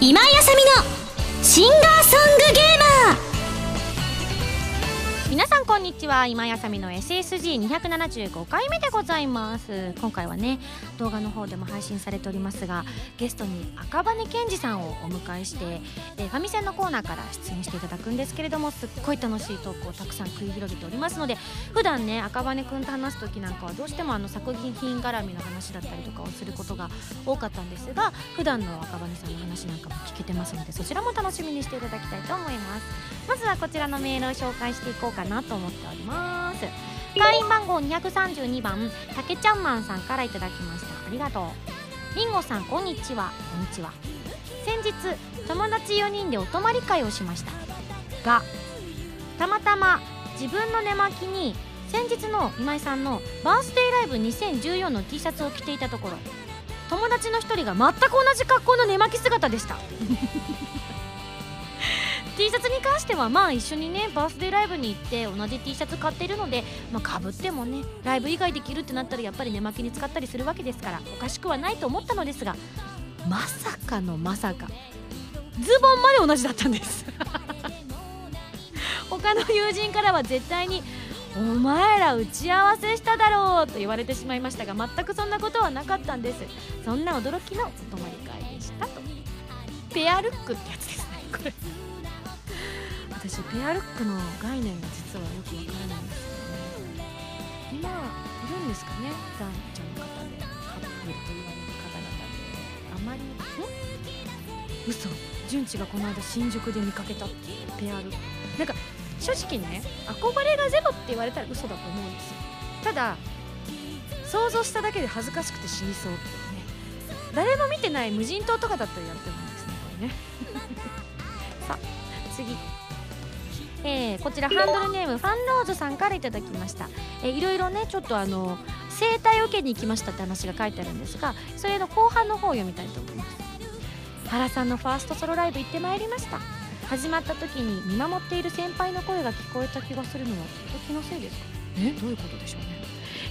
今井あさみのシンガーソンんこんにちは。今やさみの SSG275 回目でございます。今回はね動画の方でも配信されておりますがゲストに赤羽健二さんをお迎えしてえファミセンのコーナーから出演していただくんですけれどもすっごい楽しいトークをたくさん繰り広げておりますので普段ね赤羽くんと話す時なんかはどうしてもあの作品絡みの話だったりとかをすることが多かったんですが普段の赤羽さんの話なんかも聞けてますのでそちらも楽しみにしていただきたいと思います。まずはこちらのメールを紹介していこうかなと思っております。会員番号232番たけちゃんマンさんからいただきました。ありがとう。りんごさんこんにちは。こんにちは。先日友達4人でお泊まり会をしました。がたまたま自分の寝巻きに先日の今井さんのバースデーライブ2014の T シャツを着ていたところ友達の1人が全く同じ格好の寝巻き姿でした T シャツに関してはまあ一緒にねバースデーライブに行って同じ T シャツ買っているのでまあ、かぶってもねライブ以外できるってなったらやっぱり寝巻きに使ったりするわけですからおかしくはないと思ったのですがまさかのまさか。ズボンまで同じだったんです。他の友人からは絶対にお前ら打ち合わせしただろうと言われてしまいましたが全くそんなことはなかったんです。そんな驚きのお泊まり会でしたと。ペアルックってやつですねこれ。私ペアルックの概念が実はよくわからないんですけどね今いるんですかね男女の方でカップルと言われる方々であまりん嘘純ちがこの間新宿で見かけたペアルックなんか正直ね憧れがゼロって言われたら嘘だと思うんですよただ想像しただけで恥ずかしくて死にそうってね誰も見てない無人島とかだったらやってもいいですねこれねさあ次えー、こちらハンドルネームファンローズさんからいただきました、えー、いろいろねちょっとあの整体を受けに行きましたって話が書いてあるんですがそれの後半の方を読みたいと思います。原さんのファーストソロライブ行ってまいりました。始まった時に見守っている先輩の声が聞こえた気がするのは気のせいですか？え？どういうことでしょうね。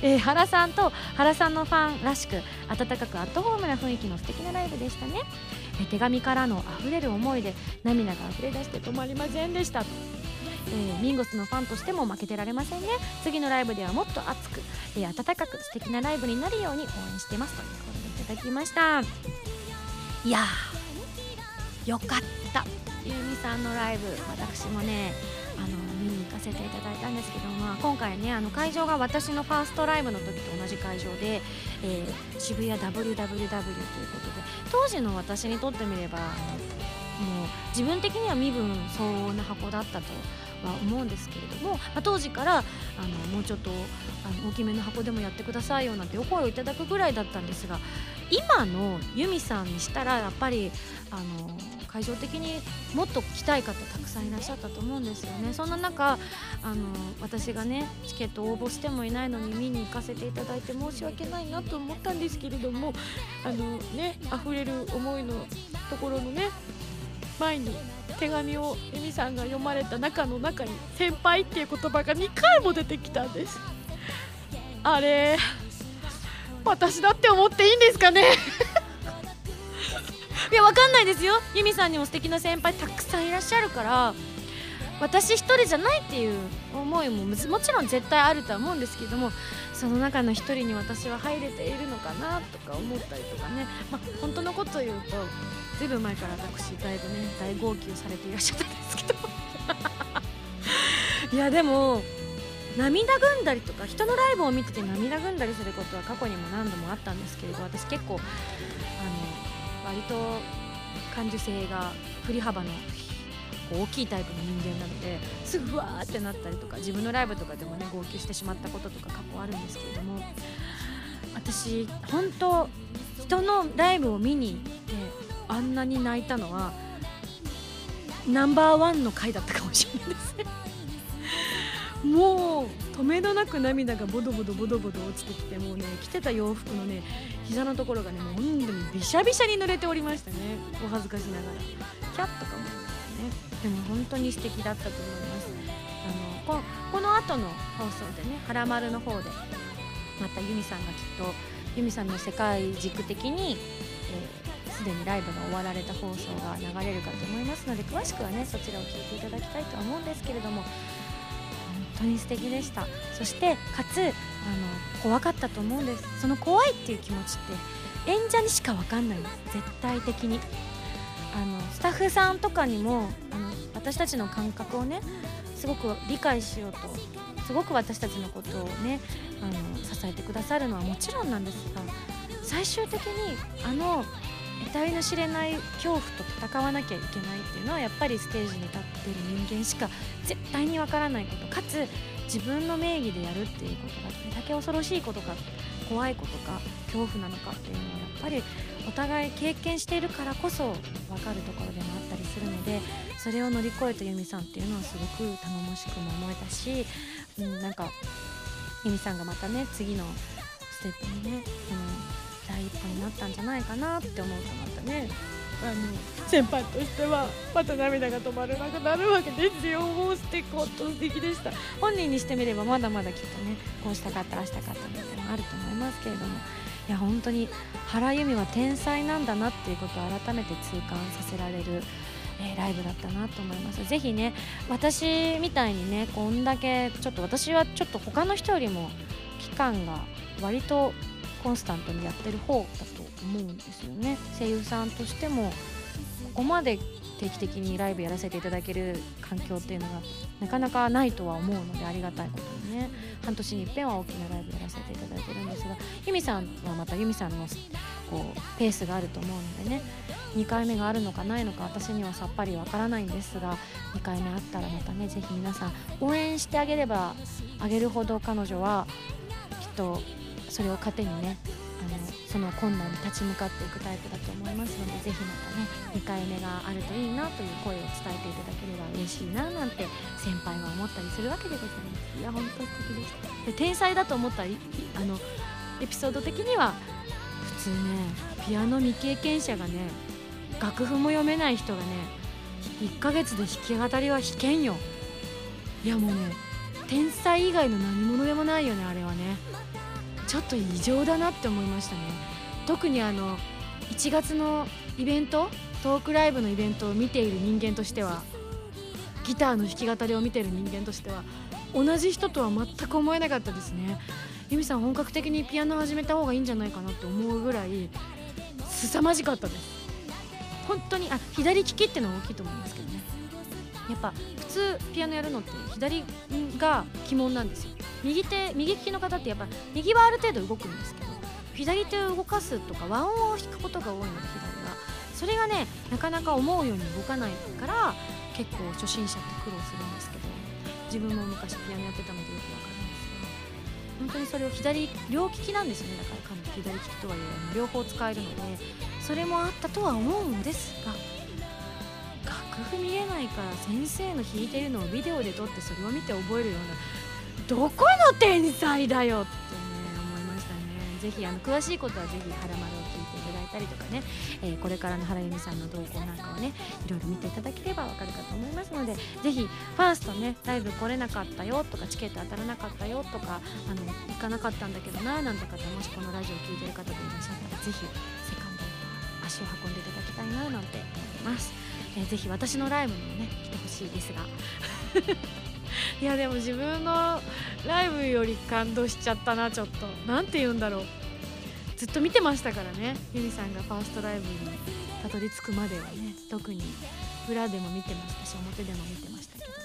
えー、原さんと原さんのファンらしく温かくアットホームな雰囲気の素敵なライブでしたね、えー、手紙からの溢れる思いで涙が溢れ出して止まりませんでしたえー、ミンゴスのファンとしても負けてられませんね。次のライブではもっと熱く、えー、温かく素敵なライブになるように応援してますということでいただきました。いやよかった。ゆうみさんのライブ私もねあの見に行かせていただいたんですけど、まあ、今回ねあの会場が私のファーストライブの時と同じ会場で、えー、渋谷 WWW ということで当時の私にとってみればもう自分的には身分相応な箱だったとは思うんですけれども、まあ、当時からあのもうちょっとあの大きめの箱でもやってくださいよなんてお声をいただくぐらいだったんですが今のユミさんにしたらやっぱりあの会場的にもっと来たい方たくさんいらっしゃったと思うんですよね。そんな中あの私がねチケット応募してもいないのに見に行かせていただいて申し訳ないなと思ったんですけれどもあのね溢れる思いのところのね前に手紙をエミさんが読まれた中の中に「先輩」っていう言葉が2回も出てきたんです。あれ私だって思っていいんですかね？いやわかんないですよ。ユミさんにも素敵な先輩たくさんいらっしゃるから私一人じゃないっていう思いももちろん絶対あるとは思うんですけどもその中の一人に私は入れているのかなとか思ったりとかね、まあ、本当のことを言うとずいぶん前から私だいぶね。大号泣されていらっしゃったんですけど。いやでも涙ぐんだりとか人のライブを見てて涙ぐんだりすることは過去にも何度もあったんですけれど私結構あの割と感受性が振り幅の大きいタイプの人間なのですぐわーってなったりとか自分のライブとかでもね号泣してしまったこととか過去あるんですけれども私本当人のライブを見に行ってあんなに泣いたのはナンバーワンの回だったかもしれないですね。もう止めどなく涙がボドボドボドボド落ちてきてもうね着てた洋服のね膝のところがねもう本当にびしゃびしゃに濡れておりましたね。お恥ずかしながら。キャッとかもね。でも本当に素敵だったと思います。あのここの後の放送でね「はらまる」の方でまたユミさんがきっとユミさんの世界軸的に、えー、すでにライブが終わられた放送が流れるかと思いますので詳しくはねそちらを聞いていただきたいとは思うんですけれども本当に素敵でした。そしてかつあの怖かったと思うんです。その怖いっていう気持ちって演者にしか分かんないんです。絶対的に。あのスタッフさんとかにもあの私たちの感覚をねすごく理解しようとすごく私たちのことをねあの支えてくださるのはもちろんなんですが最終的にあの得体の知れない恐怖と戦わなきゃいけないっていうのはやっぱりステージに立ってる人間しか絶対にわからないことかつ自分の名義でやるっていうことがどれだけ恐ろしいことか怖いことか恐怖なのかっていうのはやっぱりお互い経験しているからこそ分かるところでもあったりするのでそれを乗り越えた由美さんっていうのはすごく頼もしくも思えたし、うん、なんか由美さんがまたね次のステップにね、うん、第一歩になったんじゃないかなって思うとまたね。あの先輩としてはまた涙が止まらなくなるわけですよ。もう素敵本当素敵でした。本人にしてみればまだまだきっとねこうしたかったああしたかったみたいなのあると思いますけれども。いや本当に原由美は天才なんだなっていうことを改めて痛感させられるえー、ライブだったなと思います。ぜひね私みたいにねこんだけちょっと私はちょっと他の人よりも期間が割とコンスタントにやってる方だと思うんですよね。声優さんとしてもここまで定期的にライブやらせていただける環境っていうのがなかなかないとは思うのでありがたいことにね。半年にいっぺんは大きなライブやらせていただいてるんですが由美さんはまた由美さんのこうペースがあると思うのでね。2回目があるのかないのか私にはさっぱりわからないんですが2回目あったらまたねぜひ皆さん応援してあげればあげるほど彼女はきっとそれを糧にねあのその困難に立ち向かっていくタイプだと思いますのでぜひまたね2回目があるといいなという声を伝えていただければ嬉しいななんて先輩は思ったりするわけでございます。いや本当素敵でした。で天才だと思ったあのエピソード的には普通ねピアノ未経験者がね楽譜も読めない人がね1ヶ月で弾き語りは弾けんよ。いやもうね天才以外の何者でもないよねあれはね。ちょっと異常だなって思いましたね。特にあの1月のイベントトークライブのイベントを見ている人間としてはギターの弾き語りを見ている人間としては同じ人とは全く思えなかったですね。由美さん本格的にピアノ始めた方がいいんじゃないかなって思うぐらい凄まじかったです。本当にあ左利きってのは大きいと思いますけど。やっぱ普通ピアノやるのって左が鬼門なんですよ。右手右利きの方ってやっぱ右はある程度動くんですけど左手を動かすとか和音を弾くことが多いので左は。それがねなかなか思うように動かないから結構初心者って苦労するんですけど自分も昔ピアノやってたのでよくわかるんですが本当にそれを左両利きなんですよね。だから左利きとはいえ両方使えるのでそれもあったとは思うんですが楽譜見えないから先生の弾いてるのをビデオで撮ってそれを見て覚えるようなどこの天才だよってね思いましたね。ぜひあの詳しいことはぜひ「はらまる」を聞いていただいたりとかね、えー、これからの原由美さんの動向なんかをねいろいろ見ていただければわかるかと思いますのでぜひファーストねライブ来れなかったよとかチケット当たらなかったよとかあの行かなかったんだけどななんて方もしこのラジオを聴いてる方でいらっしゃったらぜひセカンド足を運んでいただきたいななんて思います、えー、ぜひ私のライブにもね来てほしいですが。いやでも自分のライブより感動しちゃったなちょっと。何て言うんだろう。ずっと見てましたからねユミさんがファーストライブにたどり着くまではね。特に裏でも見てましたし表でも見てましたけどね。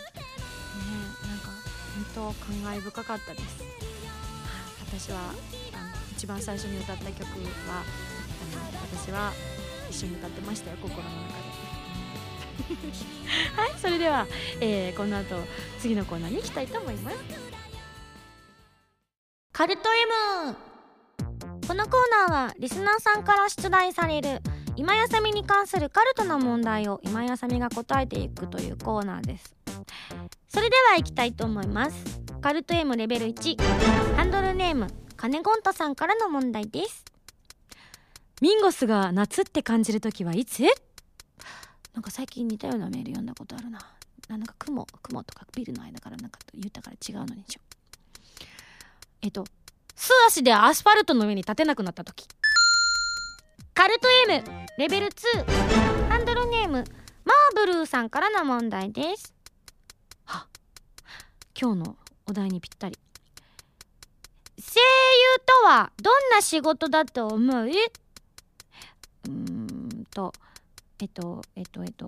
なんか本当感慨深かったです、私はあの一番最初に歌った曲はあの私は一緒に歌ってましたよ心の中で。はいそれでは、えー、この後次のコーナーに行きたいと思います。カルト M このコーナーはリスナーさんから出題される今やさみに関するカルトの問題を今やさみが答えていくというコーナーです。それでは行きたいと思います。カルト M レベル1ハンドルネームカネゴンタさんからの問題です。ミンゴスが夏って感じる時はいつ？なんか最近似たようなメール読んだことあるな。なんか雲、雲とかビルの間からなんか言ったから違うのにしよう。えっと、素足でアスファルトの上に立てなくなった時。カルト M レベル2ハンドルネームマーブルーさんからの問題です。は今日のお題にぴったり。声優とはどんな仕事だと思う？うーんとえっとえっとえっと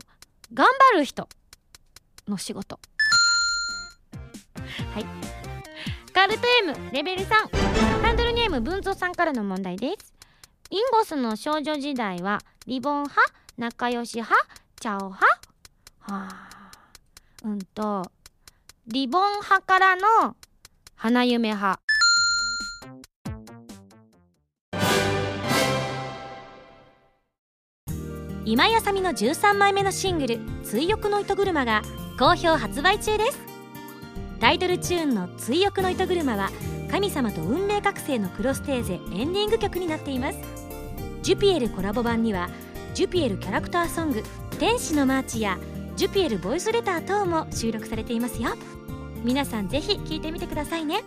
頑張る人の仕事。はい。カルト M レベル3ハンドルネーム文蔵さんからの問題です。インゴスの少女時代はリボン派仲良し派チャオ派？はあ。うんとリボン派からの花嫁派。今井麻美の13枚目のシングル「追憶の糸車」が好評発売中です。タイトルチューンの「追憶の糸車」は神様と運命覚醒のクロステーゼエンディング曲になっています。ジュピエルコラボ版にはジュピエルキャラクターソング「天使のマーチ」やジュピエルボイスレター等も収録されていますよ。皆さんぜひ聴いてみてくださいね。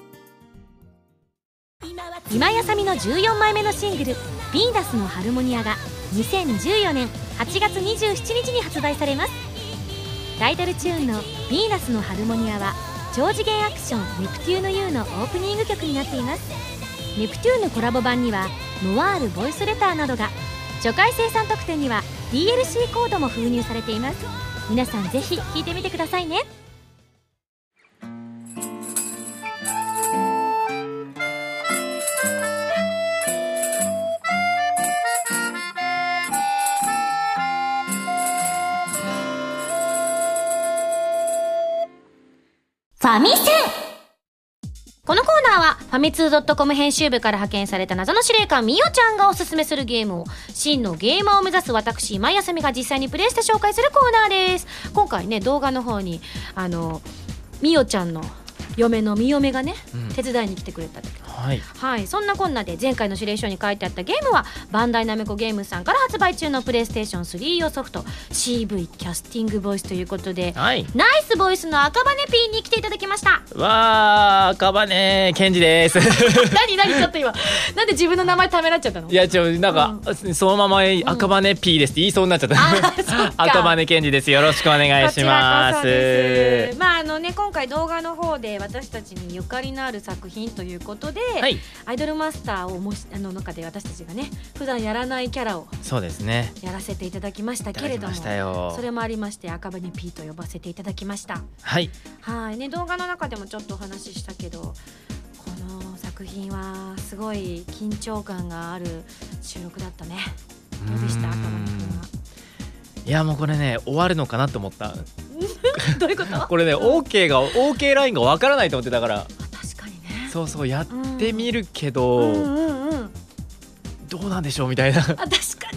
今井麻美の14枚目のシングル「ヴィーナスのハルモニア」が2014年8月27日に発売されます。タイトルチューンの「ヴィーナスのハルモニア」は超次元アクション「ネプテューヌ U」のオープニング曲になっています。ネプテューヌコラボ版にはノワールボイスレターなどが初回生産特典には DLC コードも封入されています。皆さんぜひ聴いてみてくださいね。ファミセン。このコーナーはファミツー .com 編集部から派遣された謎の司令官みおちゃんがおすすめするゲームを真のゲーマーを目指す私今井あさみが実際にプレイして紹介するコーナーです。今回ね動画の方にあのみおちゃんの嫁のみ嫁がね、うん。手伝いに来てくれたんだけどはい。はい。そんなこんなで前回の指令書に書いてあったゲームはバンダイナメコゲームさんから発売中のプレイステーション3用ソフト CV キャスティングボイスということではい。ナイスボイスの赤羽 P に来ていただきました。わー赤羽。健二です。何何ちょっと今。なんで自分の名前ためらっちゃったの？いやちょなんか、そのまま赤羽 P ですって言いそうになっちゃった、あーそっか。赤羽健二です。よろしくお願いします。まああのね今回動画の方で私たちにゆかりのある作品ということで、はい。アイドルマスターをもしあの中で私たちがね普段やらないキャラをそうですね。やらせていただきましたけれどもそれもありまして赤羽 P と呼ばせていただきました。はい。はい。ね動画の中でもちょっとお話ししたけどこの作品はすごい緊張感がある収録だったね。どうでした？赤羽君は。いやもうこれね終わるのかなと思った。どういうこと？これね OK が OK ラインがわからないと思ってたからそうそうやってみるけど、うんうんうん。どうなんでしょうみたいな。あ確か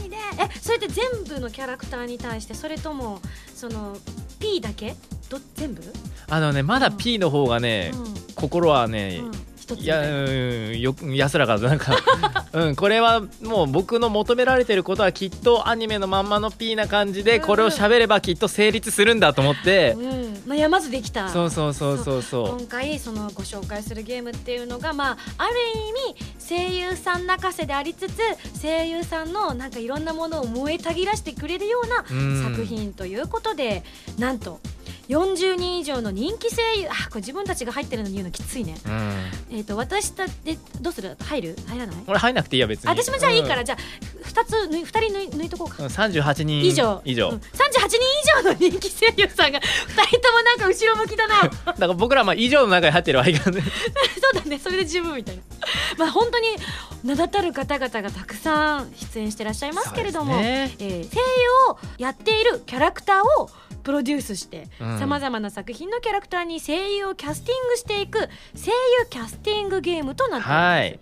にね。えそれって全部のキャラクターに対してそれともその P だけ？ど全部、あのねまだ P の方がね、う心はね、一ついやうんよ安らかだなんか。うんこれはもう僕の求められてることはきっとアニメのまんまの P な感じでこれを喋ればきっと成立するんだと思って。うん、悩まずできた。そうそうそうそうそう。今回そのご紹介するゲームっていうのが、まあ、ある意味声優さん泣かせでありつつ声優さんのなんかいろんなものを燃えたぎらしてくれるようなうん。作品ということでなんと40人以上の人気声優あこれ自分たちが入ってるのに言うのきついね、うん。えー、と私たでどうする？入る？入らない？俺入んなくていいや別に。私もじゃあいいから、うん。じゃあ2つ抜い2人抜い抜いとこうか。うん38人以上。以上、うん。38人以上の人気声優さんが2人ともなんか後ろ向きだな。だから僕らまあ以上の中に入ってるわけがね。そうだね。それで十分みたいな。まあ本当に名だたる方々がたくさん出演してらっしゃいますけれども、ね。えー声優をやっているキャラクターをプロデュースしてうん。さまざまな作品のキャラクターに声優をキャスティングしていく声優キャスティングゲームとなっています。はい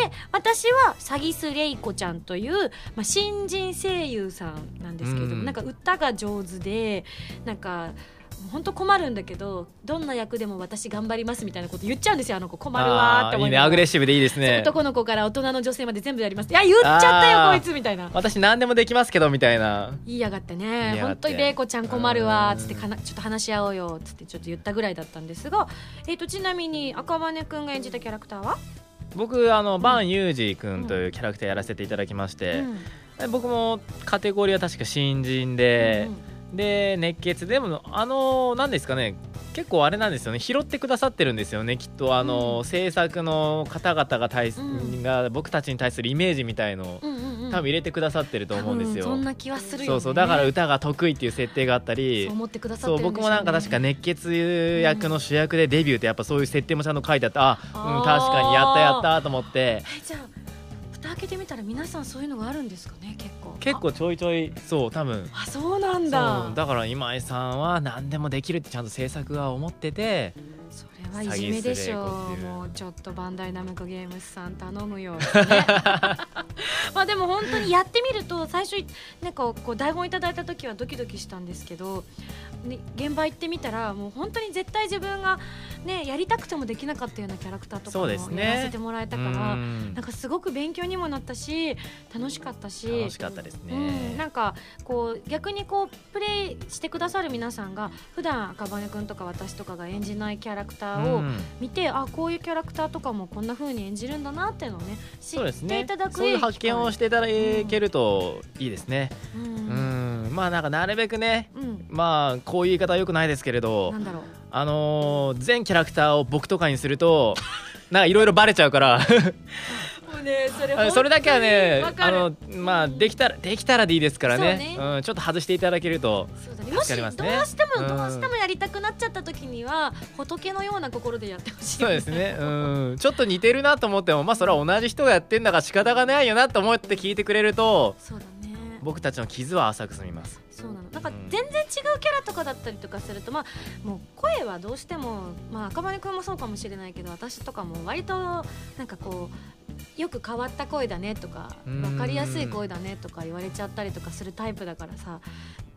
で私はサギスレイコちゃんという、まあ、新人声優さんなんですけれども、うん。なんか歌が上手でなんか本当困るんだけどどんな役でも私頑張りますみたいなこと言っちゃうんですよあの子。困るわーってあーいい思いながら。ね。アグレッシブでいいですね。男の子から大人の女性まで全部やります。いや言っちゃったよこいつみたいな。私何でもできますけどみたいな。言いやがってね。本当に玲子ちゃん困るわーっつってうんかなちょっと話し合おうよっつってちょっと言ったぐらいだったんですが、えー、とちなみに赤羽くんが演じたキャラクターは？僕あのバンユージ君というキャラクターやらせていただきまして、僕もカテゴリーは確か新人で、で熱血でもあの何ですかね結構あれなんですよね拾ってくださってるんですよねきっとあの、制作の方々が対す、うん。が僕たちに対するイメージみたいのをうんうんうん。多分入れてくださってると思うんですよ、そんな気はするよね。そうそうだから歌が得意っていう設定があったりそう思ってくださってそうるんでしょうね。僕もなんか確か熱血役の主役でデビューってやっぱそういう設定もちゃんと書いてあってあ、うん、あー。確かにやったやったと思って。えじゃあ蓋開けてみたら皆さんそういうのがあるんですかね結構。結構ちょいちょいそう多分。ああそうなんそだうだから今井さんは何でもできるってちゃんと制作が思っててそれはいじめでしょ詐欺するもうちょっとバンダイナムコゲームスさん頼むよ、ね、まあでも本当にやってみると最初なんかこう台本いただいた時はドキドキしたんですけど、ね、現場行ってみたらもう本当に絶対自分が、ね、やりたくてもできなかったようなキャラクターとかもやらせてもらえたから、うん。なんかすごく勉強にもなったし楽しかったし楽しかったですね、うん、なんかこう逆にこうプレイしてくださる皆さんが普段赤羽君とか私とかが演じないキャラクターをうん。見て、あこういうキャラクターとかもこんな風に演じるんだなっていうのをね知っていただくそういう発見をしていただけるといいですね。ううん。ん。まあなんかなるべくねうん、まあこういう言い方はよくないですけれどあのー全キャラクターを僕とかにすると なんかいろいろバレちゃうから。ねそれあそれだけはねあのまあできたらできたらでいいですからね。そううん、ちょっと外していただけると助かりますどねうしてもうん。どうしてもやりたくなっちゃった時には仏のような心でやってほしい。そうですね。うん。ちょっと似てるなと思ってもまあそれは同じ人がやってんだから仕方がないよなと思って聞いてくれるとそうだね。僕たちの傷は浅く済みますそうなの。なんかうん。全然違うキャラとかだったりとかすると、まあもう声はどうしてもまあ赤羽君もそうかもしれないけど私とかも割となんかこうよく変わった声だねとかうん。分かりやすい声だねとか言われちゃったりとかするタイプだからさ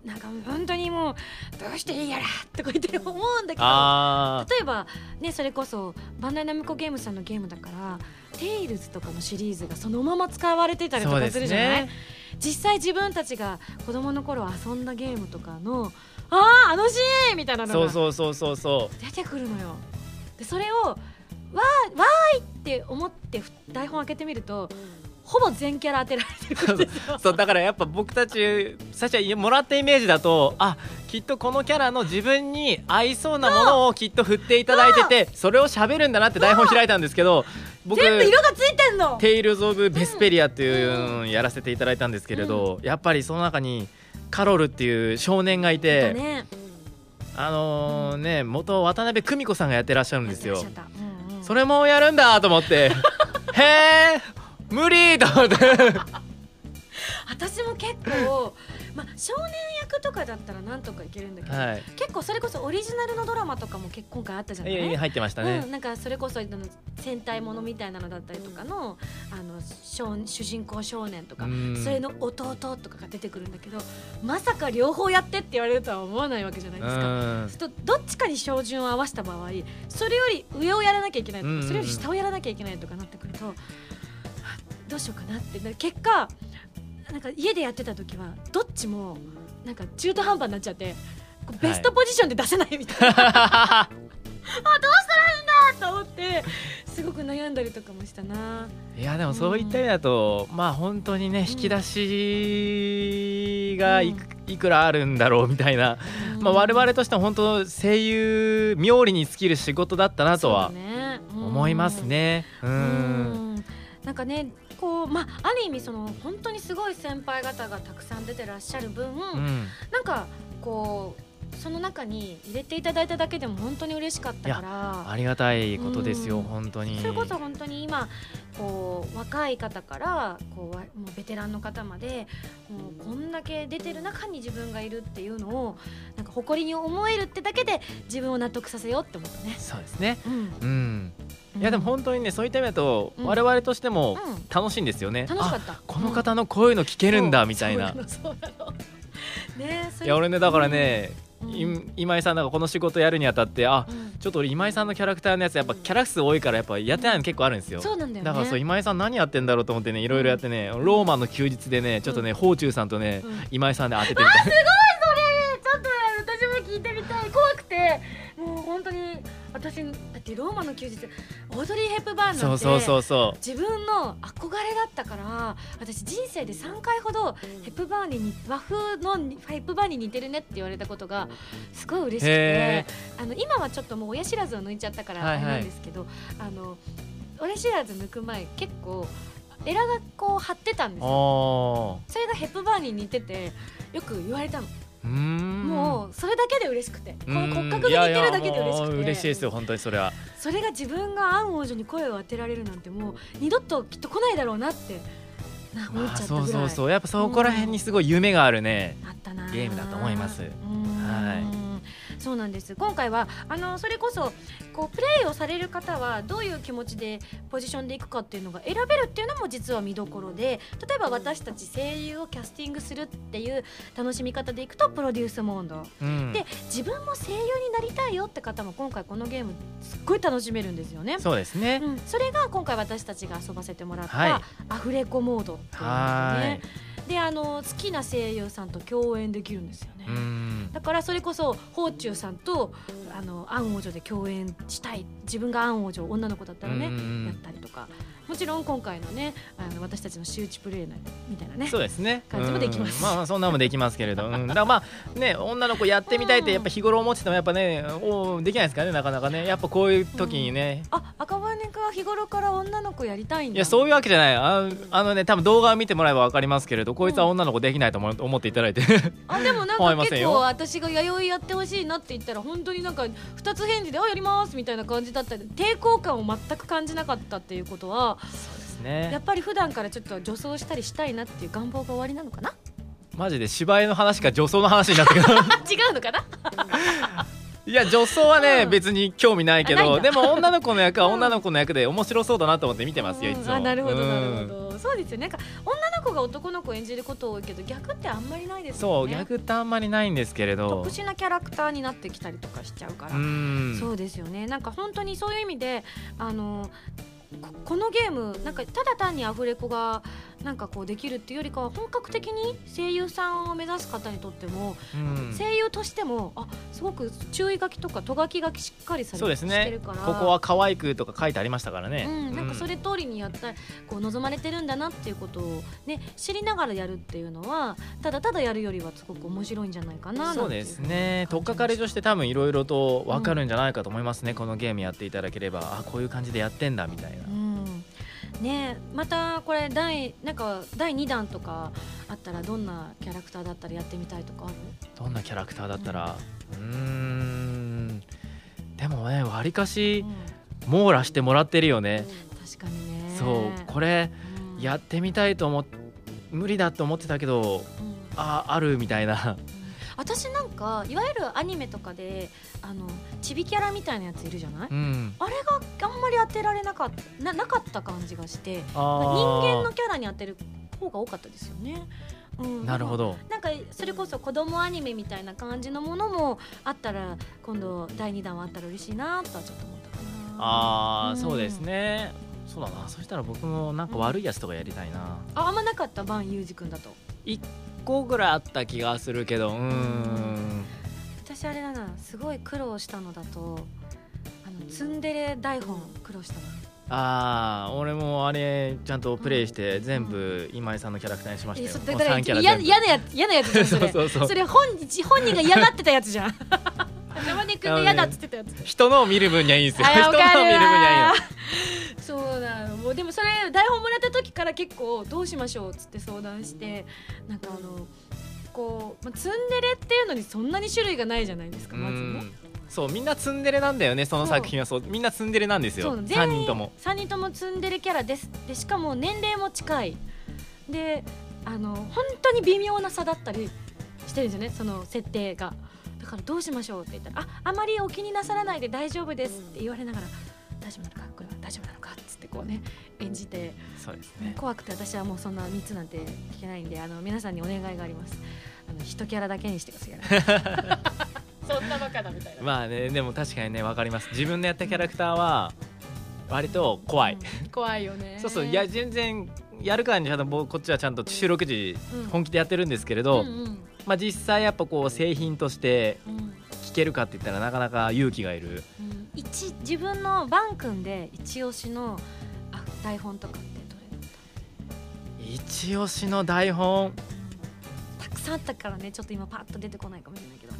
なんか本当にもうどうしていいやらとか言って思うんだけどあ例えばねそれこそバンダイナムコゲームさんのゲームだから「テイルズ」とかのシリーズがそのまま使われてたりとかすするじゃない、ね。実際自分たちが子供の頃遊んだゲームとかのあああのシーンみたいなのそうがそうそうそうそ出てくるのよ。でそれをわーわーいって思ってふ台本開けてみるとほぼ全キャラ当てられてるんですよ。うそうだからやっぱ僕たち最初はもらったイメージだとあきっとこのキャラの自分に合いそうなものをきっと振っていただいててそれを喋るんだなって台本開いたんですけど僕全部色がついてんの。テイルズ・オブ・ヴェスペリアっていうのをやらせていただいたんですけれど、やっぱりその中にカロルっていう少年がいて、ね。あのーね元渡辺久美子さんがやってらっしゃるんですよ。それもやるんだと思って。へえ無理と思って。私も結構、まあ、少年役とかだったらなんとかいけるんだけど、はい。結構それこそオリジナルのドラマとかも結今回あったじゃない？いやいや入ってましたね、うん、なんかそれこそあの戦隊ものみたいなのだったりとかのあの少主人公少年とかうん。それの弟とかが出てくるんだけどまさか両方やってって言われるとは思わないわけじゃないですか。とどっちかに照準を合わせた場合それより上をやらなきゃいけないとか、それより下をやらなきゃいけないとかなってくるとあどうしようかなって。な結果なんか家でやってた時はどっちもなんか中途半端になっちゃってこうベストポジションで出せないみたいな、あどうしたらいいんだと思ってすごく悩んだりとかもしたな。いやでもそういった意味だと、まあ本当にね引き出しがいく,、いくらあるんだろうみたいな、まあ、我々としては本当声優冥利に尽きる仕事だったなとは思いますね。ううんん。なんかねこうまあある意味その本当にすごい先輩方がたくさん出てらっしゃる分、うん。なんかこうその中に入れていただいただけでも本当に嬉しかったから。ありがたいことですよ、うん。本当に。それこそ本当に今こう若い方からこうわもうベテランの方までもうこんだけ出てる中に自分がいるっていうのをなんか誇りに思えるってだけで自分を納得させようって思ったね。そうですね。うんうん。いやでも本当にねそういった意味だと、うん我々としてもうん楽しいんですよね。あ楽しかった。この方のこういうの聞けるんだみたいな。ねいや俺ねだからね、今井さんなんかこの仕事やるにあたってあうん。ちょっと俺今井さんのキャラクターのやつやっぱキャラ数多いからやっぱやってないの結構あるんですよ。そうなんだよね。だからそう今井さん何やってんだろうと思ってねいろいろやってね、ローマの休日でねちょっとね、宝中さんとね、うん。今井さんで当ててみたい。ちょっと私も聞いてみたい。怖くて。もう本当に私だってローマの休日オードリー・ヘップバーンなんてそうそうそうそ自分の憧れだったから私人生で3回ほどヘップバーンに似和風のヘップバーンに似てるねって言われたことがすごい嬉しくてへあの今はちょっともう親知らずを抜いちゃったからあれはい。はいなんですけど、あの親知らず抜く前結構エラがこう張ってたんですうよおそれがヘップバーンに似ててよく言われたの、もうそれだけで嬉しくて。このうん骨格が似てるだけで嬉しくて。嬉しいですよ本当にそれは。それが自分がアン王女に声を当てられるなんてもう二度ときっと来ないだろうなってな思っまあちゃったそうそうそう。やっぱそこら辺にすごい夢があるね。あったなゲームだと思います。うん。はいそうなんです。今回はあのそれこそこうプレイをされる方はどういう気持ちでポジションでいくかっていうのが選べるっていうのも実は見どころで例えば私たち声優をキャスティングするっていう楽しみ方でいくとプロデュースモード。うん。で自分も声優になりたいよって方も今回このゲームすっごい楽しめるんですよね。そうですね。うん、それが今回私たちが遊ばせてもらった、はい。アフレコモードっていうのはでねい。であの好きな声優さんと共演できるんですよね。うん。だからそれこそ宝中さんとあのアン王女で共演したい自分がアン王女女の子だったらね、うんやったりとか。もちろん今回のねあの私たちの周知プレイのみたいなねそうですね。感じもできます。うん。まあまあそんなのもできますけれど、うん、だからまあね女の子やってみたいってやっぱ日頃思っててもやっぱねおできないですからねなかなかね。やっぱこういう時にね、あ赤羽くんは日頃から女の子やりたいんだいやそういうわけじゃない。ああのね多分動画を見てもらえば分かりますけれどこいつは女の子できないと思思っていただいて。あでもなんか 結構私が弥生やってほしいなって言ったら本当になんか二つ返事で「あやります」みたいな感じだったり抵抗感を全く感じなかったっていうことはそうですやねっぱり普段からちょっと女装したりしたいなっていう願望が終わりなのかな？マジで芝居の話か女装の話になってくる。違うのかな？いや女装はね、うん。別に興味ないけあないんだ。どでも女の子の役は 女の子の役で面白そうだなと思って見てますよいつも。あなるほどうん。なるほど。そうですよね。なんか女の子が男の子を演じること多いけど逆ってあんまりないですそう逆ってあんまりないんですけれど。特殊なキャラクターになってきたりとかしちゃうから、うん。そうですよね。なんか本当にそういう意味であのここのゲームなんかただ単にアフレコがなんかこうできるっていうよりかは本格的に声優さんを目指す方にとっても、うん。声優としてもあすごく注意書きとかとがきがしっかりされてね。るから。ここは可愛くとか書いてありましたからね、うん、なんかそれ通りにやったらこう望まれてるんだなっていうことを、ね、知りながらやるっていうのはただただやるよりはすごく面白いんじゃないかなそうですね。取っかかりとして多分いろいろと分かるんじゃないかと思いますね、このゲームやっていただければあこういう感じでやってんだみたいな、うんねまたこれ第なんか第2弾とかあったらどんなキャラクターだったらやってみたいとかある？どんなキャラクターだったら？うーん。でもねわりかしうん。網羅してもらってるよね、確かにね。そうこれうん。やってみたいと思っ無理だと思ってたけどうん。ああるみたいな。私なんかいわゆるアニメとかであのちびキャラみたいなやついるじゃない、うん。あれがあんまり当てられなかったななかった感じがしてあ人ー間のキャラに当てる方が多かったですよね。うん、なるほど。なんかそれこそ子供アニメみたいな感じのものもあったら今度第2弾はあったら嬉しいなとはちょっと思ったかな。ああ、うん。そうですね。そうだな。そしたら僕もなんか悪いやつとかやりたいな、ああんまなかった？バンユージ君だと。一個ぐらいあった気がするけどうーん私あれだなすごい苦労したのだとあのツンデレ台本苦労したなああ俺もあれちゃんとプレイして全部今井さんのキャラクターにしましたよ、もうえそだから3キャラ嫌全部。嫌なやつ嫌なやつじゃんそそうれ。そうそうそれ本人本人が嫌がってたやつじゃん。山根君が嫌だっつってたやつ。人のを見る分にはいいんですよ。あ人のを見る分にはいいの。そうなのもうでもそれ台本もらった時から結構どうしましょうっつって相談してなんかあのこう、まあ、ツンデレっていうのにそんなに種類がないじゃないですかまずね。うんそうみんなツンデレなんだよねその作品は。そうみんなツンデレなんですよ。そう3人とも。3人ともツンデレキャラです。でしかも年齢も近い。であの本当に微妙な差だったりしてるんですよねその設定が。だからどうしましょうって言ったらああまりお気になさらないで大丈夫ですって言われながら大丈夫なのかこれは大丈夫なのかっつってこうね演じてそうですね。怖くて私はもうそんな3つなんて聞けないんであの皆さんにお願いがあります。あの一キャラだけにしてください。そんなバカだみたいな。まあねでも確かにねわかります。自分のやったキャラクターは割と怖い、うん怖いよね。そうそういや全然やるからにちゃんと僕こっちはちゃんと収録時うん。本気でやってるんですけれど、うんうん。まあ実際やっぱこう製品としてうん。聞けるかって言ったらなかなか勇気がいる。うん。一自分の番組で一押しのあ台本とかってどれだっ一押しの台本。たたくさんあったからねちょっと今パッと出てこないかもしれないけど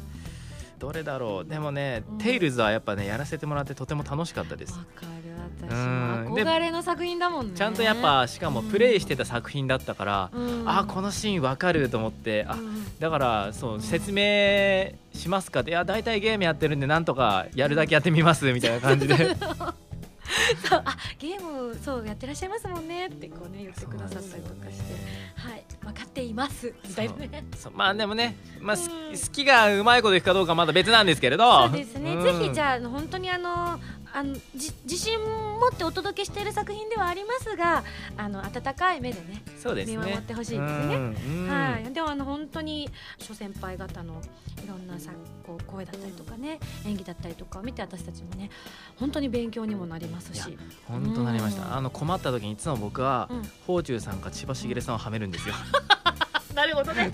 どれだろう。でもね、うん。テイルズはやっぱねやらせてもらってとても楽しかったです。わかる私憧れの作品だもんね。ちゃんとやっぱしかもプレイしてた作品だったから、うん。あこのシーンわかると思ってあうん。だからそう説明しますかっていや大体ゲームやってるんでなんとかやるだけやってみますみたいな感じで そうあゲームそうやってらっしゃいますもんねってこうね言ってくださったりとかして。はい。分かっています。みたいなね。そう。まあでもね、まあ、すうん。好きがうまいこといくかどうかはまだ別なんですけれど。そうですね、ん。ぜひじゃあ本当にあのあのじ自信持ってお届けしている作品ではありますがあの温かい目でねそうですね。見守ってほしいですね。はい、でもあの本当に諸先輩方のいろんなさこう声だったりとかね演技だったりとかを見て私たちもね本当に勉強にもなりますし、本当なりましうん。たあの困った時にいつも僕はうん、宝中さんか千葉茂さんをはめるんですよ。なるほどね。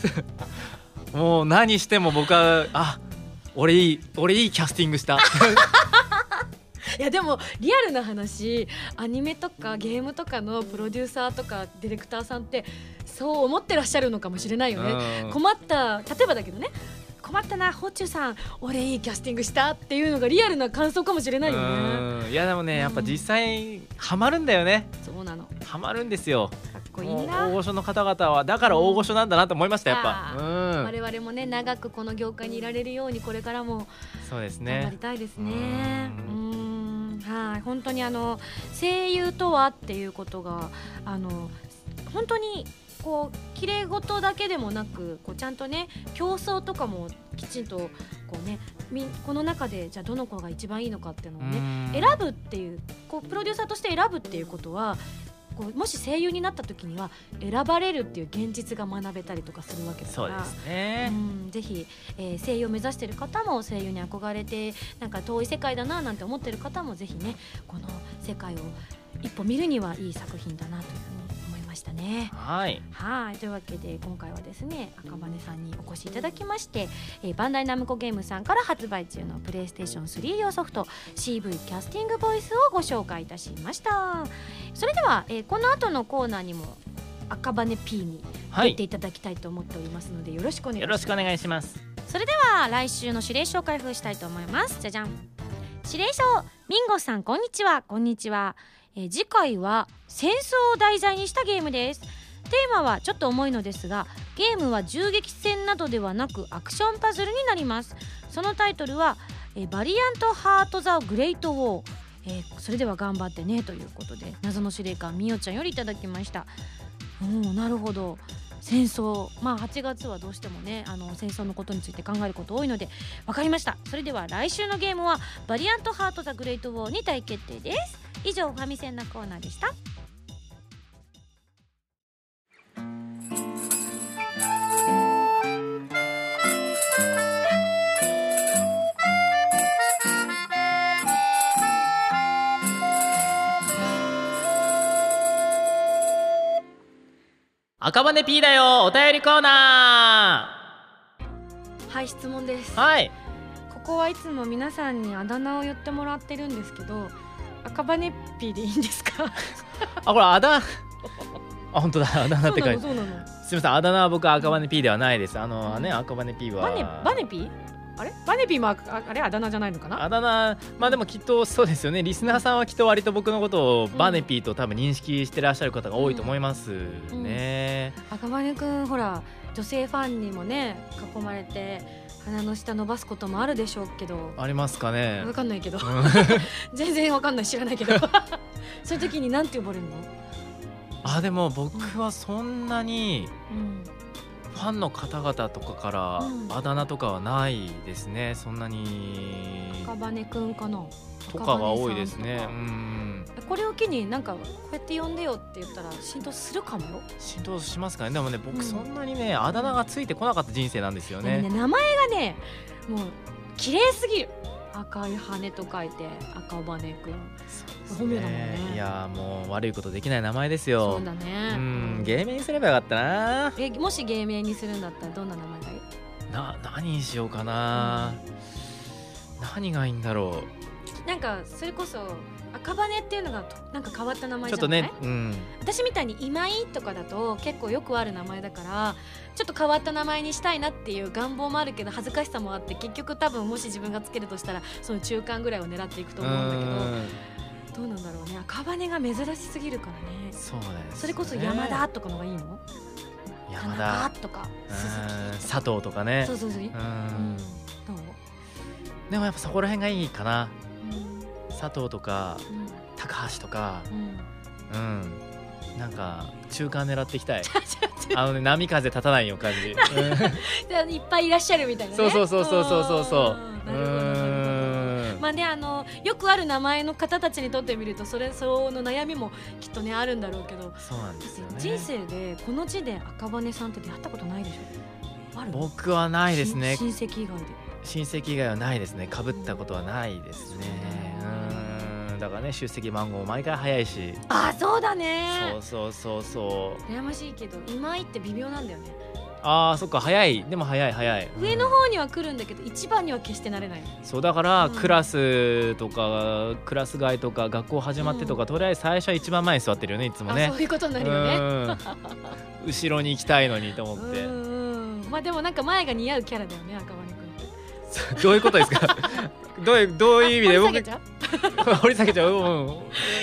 もう何しても僕はあ俺いい俺いいキャスティングした いやでもリアルな話アニメとかゲームとかのプロデューサーとかディレクターさんってそう思ってらっしゃるのかもしれないよね、うん。困った例えばだけどね。困ったなホッチュさん俺いいキャスティングしたっていうのがリアルな感想かもしれないよね。うん。いやでもねやっぱ実際ハマるんだよね。そうなの。かハマるんですよ。っこいいな。大御所の方々はだから大御所なんだなと思いましたやっぱ。あうん。我々もね長くこの業界にいられるようにこれからもそうです頑張りねたいですね。ううんはい本当にあの声優とはっていうことがあの本当にこう綺麗事だけでもなくこうちゃんとね競争とかもきちんとこうねみこの中でじゃあどの子が一番いいのかっていうのをね選ぶっていうこうプロデューサーとして選ぶっていうことはこうもし声優になった時には選ばれるっていう現実が学べたりとかするわけだから。そうですね。うん、ぜひ、えー声優を目指している方も声優に憧れてなんか遠い世界だななんて思ってる方もぜひねこの世界を一歩見るにはいい作品だなというふうにしたね。はい。はい。というわけで今回はですね赤羽さんにお越しいただきまして、えーバンダイナムコゲームさんから発売中のプレイステーション3用ソフト CV キャスティングボイスをご紹介いたしました。それでは、えーこの後のコーナーにも赤羽 P にはい。出ていただきたいと思っておりますので、よろしくお願いします。よろしくお願いします。それでは来週の指令書を開封したいと思います。じゃじゃん。指令書。ミンゴさんこんにちは。こんにちは、え次回は戦争を題材にしたゲームです。テーマはちょっと重いのですがゲームは銃撃戦などではなくアクションパズルになります。そのタイトルは、えバリアント・ハート・ザ・グレイト・ウォー。えーそれでは頑張ってねということで謎の司令官みおちゃんよりいただきました。おおなるほど。戦争まあ8月はどうしてもねあの戦争のことについて考えること多いので分かりました。それでは来週のゲームはバリアントハート・ザ・グレート・ウォーに大決定です。以上ファミセンなコーナーでした。赤羽 P だよお便りコーナはい質問です。ーはい。ここはいつも皆さんにあだ名を言ってもらってるんですけど赤羽っぴーでいいんですか？あこれあだあ本当だあだ名って書いて。すみませんあだ名は僕赤羽 P ではないです。あのね赤羽 P は。バネバネピーあれ？バネピーもあああれ？あだ名じゃないのかな？あだ名。まあでもきっとそうですよね。リスナーさんはきっと割と僕のことをん。バネピーと多分認識してらっしゃる方が多いと思いますね、赤羽くんほら女性ファンにもね囲まれて鼻の下伸ばすこともあるでしょうけど。ありますかね。わかんないけど。うん。全然わかんない知らないけど。そういう時になんて呼ばれるの？あでも僕はそんなにうんファンの方々とかからうん。あだ名とかはないですね。そんなに赤羽くんかな？とかが多いですね。うんん。これを機になんかこうやって呼んでよって言ったら浸透するかもよ、浸透しますかね。でもねうん。僕そんなにねあだ名がついてこなかった人生なんですよね。ね名前がねもう綺麗すぎる赤い羽と書いて赤羽くん。本名だもんね。いやーもう悪いことできない名前ですそようだね。うん芸名にすればよかったな。えもし芸名にするんだったらどんな名前がいい？な何にしようかな。何がいいんだろなんかそれこそ赤羽っていうのがとなんか変わった名前ちょじゃない？っとねうん。私みたいに今井とかだと結構よくある名前だからちょっと変わった名前にしたいなっていう願望もあるけど恥ずかしさもあって結局多分もし自分がつけるとしたらその中間ぐらいを狙っていくと思うんだけどどうなんだろうね。赤羽が珍しすぎるからね。そうだよね。それこそ山田とかのがいいの？山田。とかうん。鈴木佐藤とかね。そうそうそう、ううん。ん、どう、でもやっぱそこら辺がいいかな。うん佐藤とかうん。高橋とかうん。うん。なんか中間狙っていきたい。あのね波風立たないよ感じ、いっぱいいらっしゃるみたいなね。そうそうそうそうそうそう。まあねあのよくある名前の方たちにとってみるとそれその悩みもきっとねあるんだろうけど。そうなんですよね。人生でこの字で赤羽さんって出会ったことないでしょ？ある？僕はないですね。し親戚以外で。親戚以外はないですね。かぶったことはないですね。うんだからね出席番号毎回早いし。あそうだね。そうそうそうそう。羨ましいけど今井って微妙なんだよね。あーそっか早い。でも早い早い。上のうん方には来るんだけど一番には決してなれない。そうだから、うん。クラスとかクラス替えとか学校始まってとか、うん。とりあえず最初は一番前に座ってるよねいつもね。あそういうことになるよね。うん。後ろに行きたいのにと思って。うんうん。まあでもなんか前が似合うキャラだよね赤羽 どういうことですか？どういうどういう意味で？僕掘り下げちゃう？掘り下げちゃう、う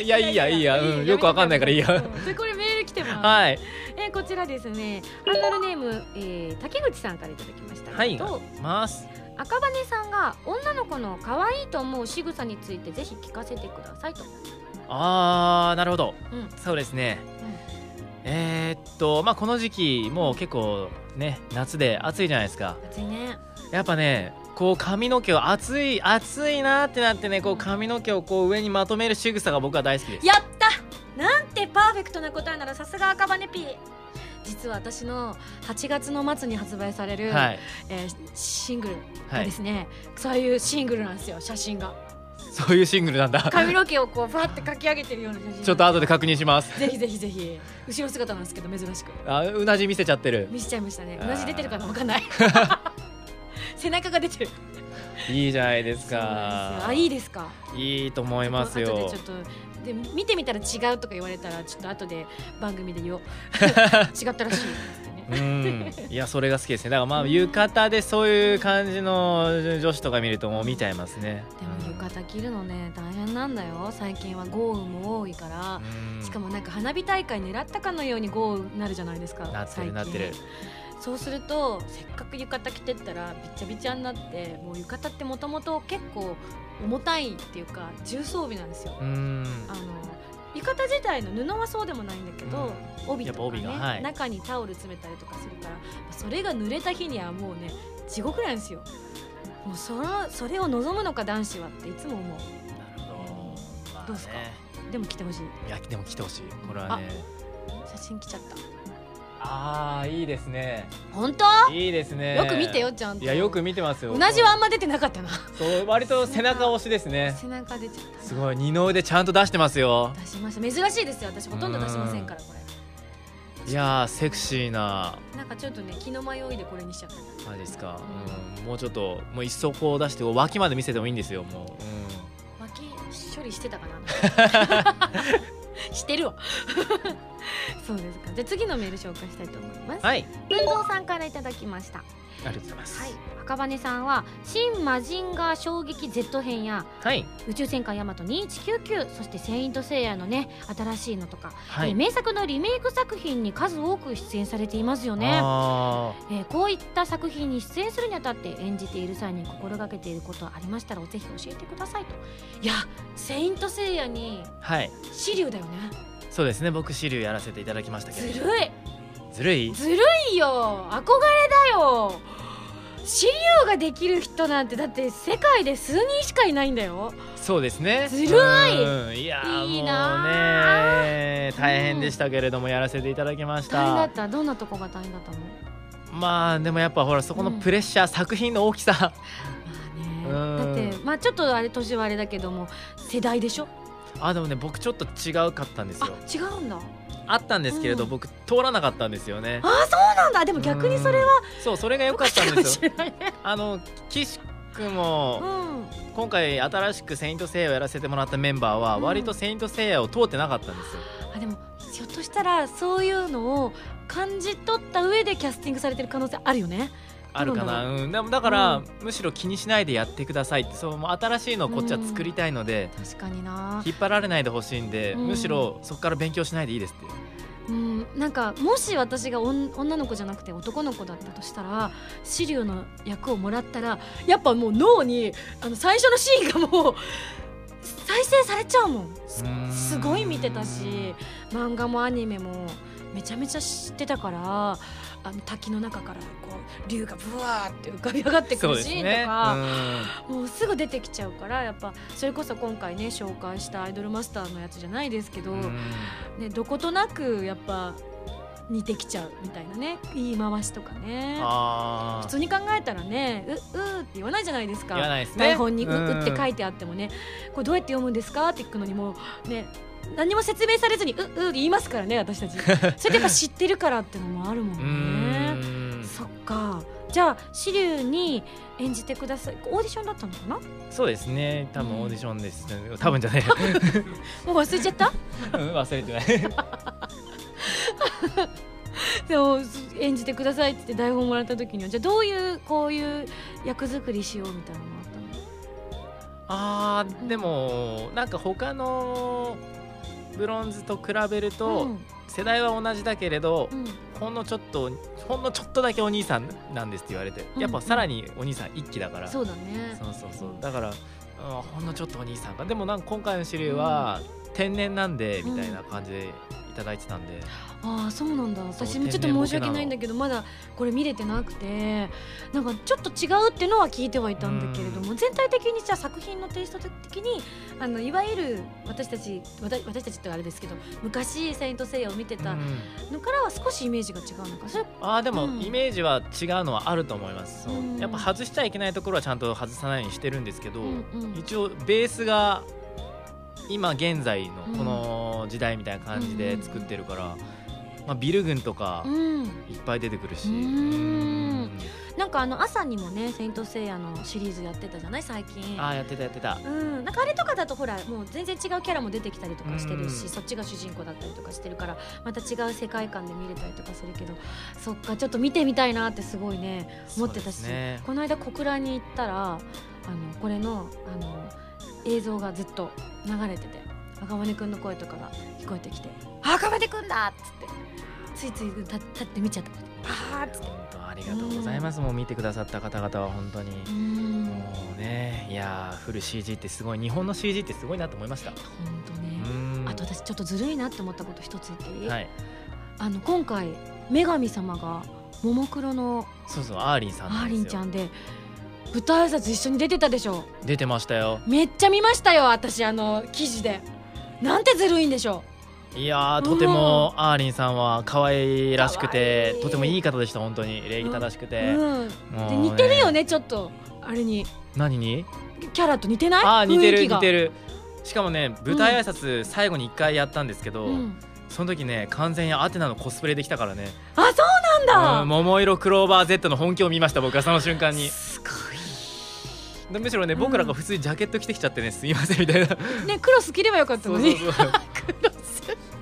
ん、いやいいやいいや、うん、よくわかんないからいいや。うこれメール来てます、はい。えーこちらですね。ハンドルネーム、えー竹口さんからいただきました。はい。とます。赤羽さんが女の子の可愛いと思う仕草についてぜひ聞かせてくださいと、あーなるほど。うん。そうですね。えーっとまあこの時期もう結構ね夏で暑いじゃないですか。暑いね。やっぱねこう髪の毛を暑い暑いなってなってねこう髪の毛をこう上にまとめる仕草が僕は大好きです。やった！なんてパーフェクトな答えならさすが赤羽ピー実は私の8月の末に発売される、はい。えーシングルはい。がですね、そういうシングルなんですよ写真が。そういうシングルなんだ。髪の毛をこうファってかき上げてるような写真ちょっと後で確認します。ぜひぜひぜひ。後ろ姿なんですけど珍しく。あうなじ見せちゃってる。見せちゃいましたね。あー同じ出てるかな？わかんない背中が出てる。いいじゃないですか。あいいですか？いいと思いますよ。ちょっとで見てみたら違うとか言われたらちょっと後で番組で言おう。違ったらしいうん。いやそれが好きですね。だからまあうん浴衣でそういう感じの女子とか見るともう見ちゃいますね。でも浴衣着るのね大変なんだよ。最近は豪雨も多いから。うん。しかもなんか花火大会狙ったかのように豪雨になるじゃないですか。なってるなってるそうするとせっかく浴衣着てったらびちゃびちゃになってもう浴衣ってもともと結構重たいっていうか重装備なんですよ。うん。あの浴衣自体の布はそうでもないんだけど、帯とかねはい。中にタオル詰めたりとかするからそれが濡れた日にはもうね地獄なんですよ。もうそのそれを望むのか男子はっていつも思う。なるほど、まあどうっすか？ね。でも着てほしい。いやでも来てほしい。これはね。写真来ちゃったああーいいですね。本当？いいですね。よく見てよちゃんと。いやよく見てますよ。うなじはあんま出てなかったな。そう割と背中押しですね。背中出ちゃった。すごい二の腕ちゃんと出してますよ。出しました。珍しいですよ私ほとんど出しませんからこれ。いやーセクシーな。なんかちょっとね気の迷いでこれにしちゃった。マジですか、うん、もうちょっともう一層こう出して脇まで見せてもいいんですよもう、脇処理してたかな してるわ。そうですか。じゃあ次のメール紹介したいと思います、うん、はい。文蔵さんからいただきましたありがとうございます。はい。赤羽さんは「新マジンガー衝撃 Z 編」やはい「宇宙戦艦ヤマト2199」そして「セイント・セイヤ」のね新しいのとか、はい。えー名作のリメイク作品に数多く出演されていますよね。あえーこういった作品に出演するにあたって演じている際に心がけていることありましたらぜひ教えてくださいと。いや「セイント・セイヤ」にーはい。紫龍だよね。そうですね。僕シリュウやらせていただきましたけどずるいずるい？ずるいよ。憧れだよ。紫龍ができる人なんてだって世界で数人しかいないんだよ。そうですね。ずるい。うん。いやーいいもうなね大変でしたけれどもやらせていただきまし大変だたった。どんなとこが大変だったの？まあでもやっぱほらそこのプレッシャー、作品の大きさ。まあね。だってまあちょっとあれ年はあれだけども世代でしょ？あでもね僕ちょっと違うかったんですあよ違うんだあったんですけれど、うん。僕通らなかったんですよね。あそうなんだ。でも逆にそれはそうそれが良かったんですよ。れないね。あの騎士くんもうん。今回新しく「セイント・セイヤ」をやらせてもらったメンバーはうん。割と「セイント・セイヤ」を通ってなかったんですよ。あでもひょっとしたらそういうのを感じ取った上でキャスティングされてる可能性あるよねあるかな。な、う。ん、でもだから、うん。むしろ気にしないでやってくださいって。そうもう新しいのをこっちは作りたいので、確かにな。引っ張られないでほしいんで、うん。むしろそこから勉強しないでいいですってう。ん。なんかもし私が女の子じゃなくて男の子だったとしたらシリの役をもらったらやっぱもう脳にあの最初のシーンがもう再生されちゃうもん。すごい見てたし漫画もアニメもめちゃめちゃ知ってたからあの滝の中からこう竜がブワーって浮かび上がってくるシーンですね。とか、もうすぐ出てきちゃうからやっぱそれこそ今回ね紹介したアイドルマスターのやつじゃないですけど、うん。うんね、どことなくやっぱ似てきちゃうみたいなね言い回しとかね。あ普通に考えたらね「ううー」って言わないじゃないですか。言わないですね。台本に「う」うんうって書いてあってもねこれどうやって読むんですかって聞くのにもうね何も説明されずに「うう」って言いますからね私たち。それってやっぱ知ってるからってのもあるもうんーねんそっか。じゃあシリュウに演じてください。オーディションだったのかな？そうですね。多分うん。オーディションです、多分じゃね もう忘れちゃった？えうん忘れてない。でも演じてくださいって台本もらった時には。じゃあどういうこういう役作りしようみたいなのがあったの？あーでもなんか他のブロンズと比べると、うん。世代は同じだけれど、うんほんのちょっとほんのちょっとだけお兄さんなんですって言われてうんやっぱさらにお兄さん一期だから、そうだね。そうそうそう。だから、うん、ほんのちょっとお兄さんか。でもなんか今回の資料は天然なんでみたいな感じでいただいてたんで、ああそうなんだ。私もちょっと申し訳ないんだけどまだこれ見れてなくてなんかちょっと違うっていうのは聞いてはいたんだけれども全体的にじゃあ作品のテイスト的にあのいわゆる私たち私私たちってあれですけど昔「セイント・セイヤ」を見てたうんのからは少しイメージが違うのか。それあーでもうん。イメージは違うのはあると思います、やっぱ外しちゃいけないところはちゃんと外さないようにしてるんですけど、うんうん。一応ベースが今現在のこの時代みたいな感じで作ってるから、まあ、ビル群とかうん。いっぱい出てくるし、なんかあの朝にもね「セイント・セイヤ」のシリーズやってたじゃない最近。ああやってたやってた。うん、なんかあれとかだとほらもう全然違うキャラも出てきたりとかしてるし、うん。そっちが主人公だったりとかしてるからまた違う世界観で見れたりとかするけどそっかちょっと見てみたいなってすごいね思ってたし、ねこの間小倉に行ったらあのこれのあの映像がずっと流れてて赤羽くんの声とかが聞こえてきて「赤羽くんだ!」っつってついつい立立って見ちゃった。あーっつって。本当ありがとうございます、もう見てくださった方々は本当に、うん。もうねいやーフル CG ってすごい。日本の CG ってすごいなと思いました。本当ね。うん。あと私ちょっとずるいなって思ったこと一つ言っていい、はい。あの今回女神様がももクロのそうそうアーリンさんアーリンちゃんで舞台挨拶一緒に出てたでしょ。出てましたよ。めっちゃ見ましたよ私あの記事で。なんてずるいんでしょいやーとてもアーリンさんは可愛らしくてとてもいい方でした本当に。礼儀正しくう、て、うん、もうで似てるよねちょっと。あれに。何に？キャラと似てない？あー似てる似てる。しかもね舞台挨拶最後に1回やったんですけど、うん、その時ね完全にアテナのコスプレできたからね。あそうなんだ、うん桃色クローバー Z の本気を見ました僕はその瞬間にすごでむしろねうん。僕らが普通にジャケット着てきちゃってねすいませんみたいな。いねクロス着ればよかったのに。そうそうそう。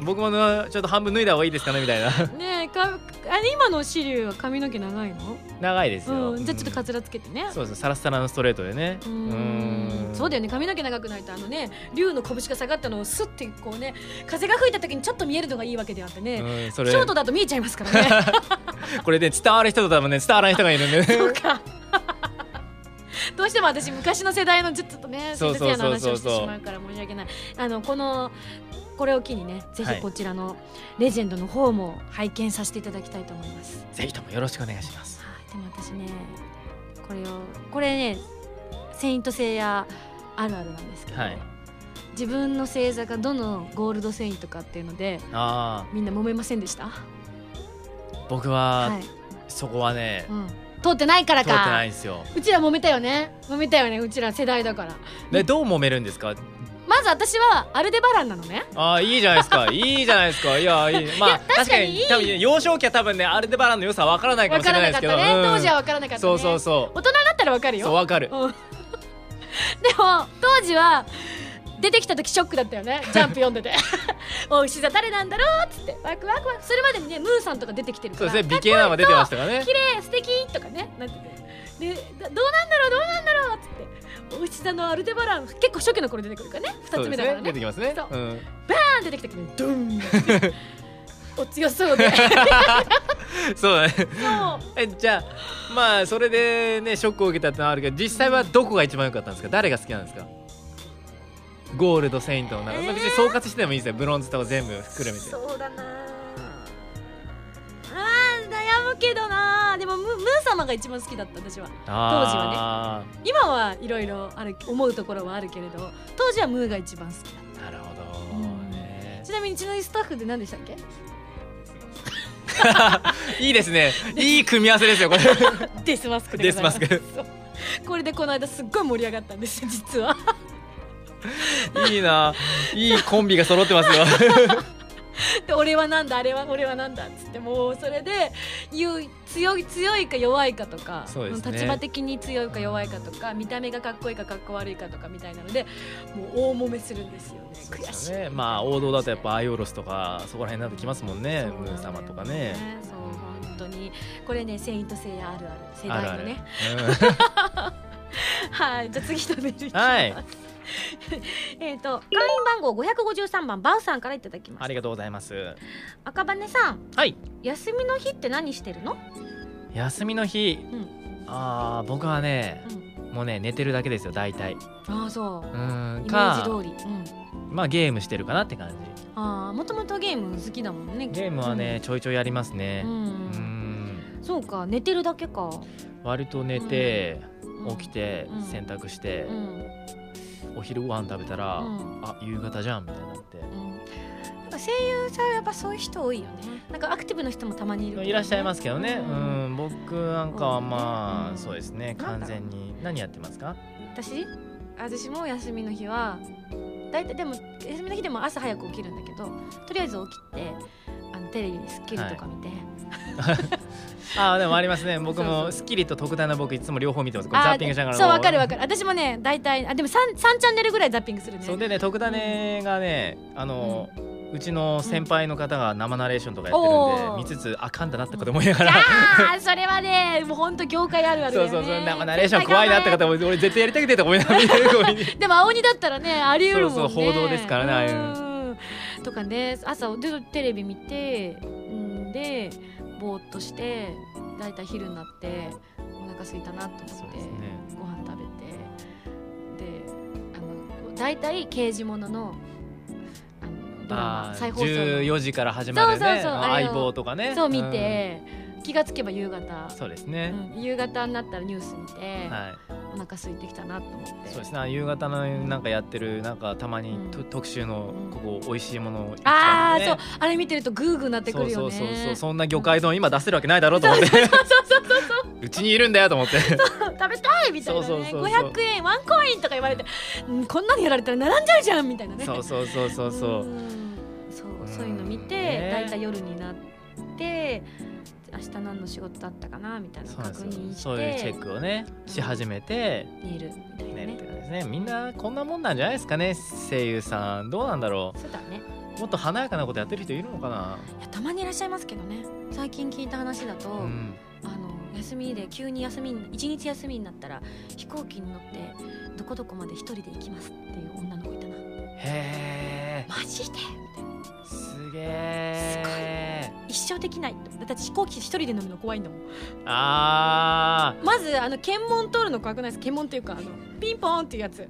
僕もねちょっと半分脱いだ方がいいですかねみたいな。ねえかあれ今のシリュウは髪の毛長いの？長いですよ、うん、じゃあちょっとカつツラつけてね。そうですサラッサラのストレートでね。うーん。そうだよね。髪の毛長くないとあのね竜の拳が下がったのをスッてこうね風が吹いた時にちょっと見えるのがいいわけであってね、うん、それ。ショートだと見えちゃいますからね。これで伝わる人と多分ね伝わらない人がいるんで そうか どうしても私昔の世代のちょっとねそうそう先生の話をしてしまうから申し訳ない。あのこのこれを機にねぜはい。ひこちらのレジェンドの方も拝見させていただきたいと思います、ぜひともよろしくお願いします。はい、でも私ねこれをこれね「セイント・セイヤ」あるあるなんですけど、はい。自分の星座がどのゴールドセイントかっていうのでああみんな揉めませんでした？僕は、はい、そこはねうん、通ってないから通ってなかいんですよ。うちら揉めたよね。揉めたよねうちら世代だから。でどう揉めるんですか？まず私はアルデバランなのね。ああいいじゃないですか。いいじゃないですか。いやいい。まあ確かに多分幼少期は多分ねアルデバランの良さは分からないか分もしれないですけど。う当時は分からなかったね。そうそうそう。大人になったらわかるよ。そうわかる。うん。でも当時は出てきた時ショックだったよね。ジャンプ読んでて。お牛座誰なんだろうっつって。ワクワクワク。それまでにねムーさんとか出てきてるから。そうですね美形なのが出てましたからね。綺麗素敵とかねなってて。でだどうなんだろうどうなんだろうっつって。お牛座のアルデバラン結構初期の頃出てくるからね。2つ目だからね。出てきますね。そう。うん。バーン出てきた時にドンって。お強そうで。そうだね。えじゃあまあそれでねショックを受けたってのはあるけど実際はどこが一番良かったんですか？誰が好きなんですか？ゴールドセイントの中、まあ別に総括してもいいですよ。ブロンズとか全部含めてそうだな。あー悩むけどな。でもムムー様が一番好きだった私は。あ今はいろいろ思うところはあるけれど当時はムーが一番好きだっーなるほどうん。ねたちなみにうちのスタッフで何でしたっけ？いいですね。いい組み合わせですよこれ。デスマスクでデスマスそう。これでこの間すっごい盛り上がったんですよ実はいいな。いいコンビが揃ってますよ。で俺はなんだあれは俺はなんだっつってもうそれで強い強いか弱いかとかね。立場的に強いか弱いかとか見た目がかっこいいかかっこ悪いかとかみたいなのでもう大揉めするんですよね。悔しいね。まあ王道だとやっぱアイオロスとかそこら辺になってきますもんねそうムー様とかね。そう本当に。これね「セイント・セイヤあるある世あるある代のねうん。はい。じゃあ次のメールいきます、はい えっと会員番号553番バウさんからいただきました。ありがとうございます。赤羽さん。はい。休みの日って何してるの？休みの日、ん。ああ僕はね、もうね寝てるだけですよ大体。ああそう。うーんイメージか通り、うん、まあゲームしてるかなって感じ。ああもともとゲーム好きだもんねゲームはね、ちょいちょいやりますね。うん、そうか寝てるだけか。割と寝て、うん。起きて、うん。洗濯して。う、んお昼ご飯食べたら、うん。あ夕方じゃんみたいになって、うん。なんか声優さんはやっぱそういう人多いよね。なんかアクティブな人もたまにいるね、いらっしゃいますけどね、ううん。ん、僕なんかはまあ、うん。そうですね。完全に何やってますか？私？私も休みの日は大体でも休みの日でも朝早く起きるんだけどとりあえず起きてあのテレビに『スッキリ』とか見て、ああでもありますね。僕もスッキリと特大の僕いつも両方見てます。ザッピングしながら。そうわかるわかる。私もね大体あでも 3, 三チャンネルぐらいザッピングするね。そうでね特ダネがねあの、うちの先輩の方が生ナレーションとかやってるんで、見つつあかんだなってこと思いながら、ああそれはねもう本当業界あるあるだよね。そうそうそう。生ナレーション怖いなって方も俺絶対やりたくてと思いながら見て でも青鬼だったらねあり得るもんね。そうそう報道ですからねああいううん。とかね朝でテレビ見てんでぼーっとしてだいたい昼になってお腹空いたなと思って、ご飯食べてであの大体刑事もののあのドラマあ再放送の。14時から始まるね。相棒とかね。そう見て、気がつけば夕方。うん、そうですね、うん。夕方になったらニュース見て、はい。お腹空いてきたなと思って。そうですね。夕方のなんかやってるなんかたまにと、うん。特集のうん。ここ美味しいものをああ、ねそう。あれ見てるとグーグーなってくそうるよね。そうそうそうそん。な魚介丼今出せるわけないだろうと思って。そうそうそうそううちにいるんだよと思って。食べたいみたいなね。そうそうそうそう。500円ワンコインとか言われて、うん、こんなにやられたら並んじゃうじゃんみたいなね。そうそうそうそうそう。うん。そうそういうの見てね。だいたい夜になって明日何の仕事だったかなみたいな確認してそういうチェックをねし始めて寝るみたいなね。ねみんなこんなもんなんじゃないですかね声優さん。どうなんだろそうだね。うもっと華やかなことやってる人いるのかな。いやたまにいらっしゃいますけどね。最近聞いた話だと、うん。あの休みで急に休みに一日休みになったら飛行機に乗ってどこどこまで一人で行きますっていう女の子いたな。へえマジですげえ一生できない。だって飛行機一人で乗るの怖いんだもん。あまずあの検問通るの怖くないです検問っていうかあのピンポーンっていうやつ。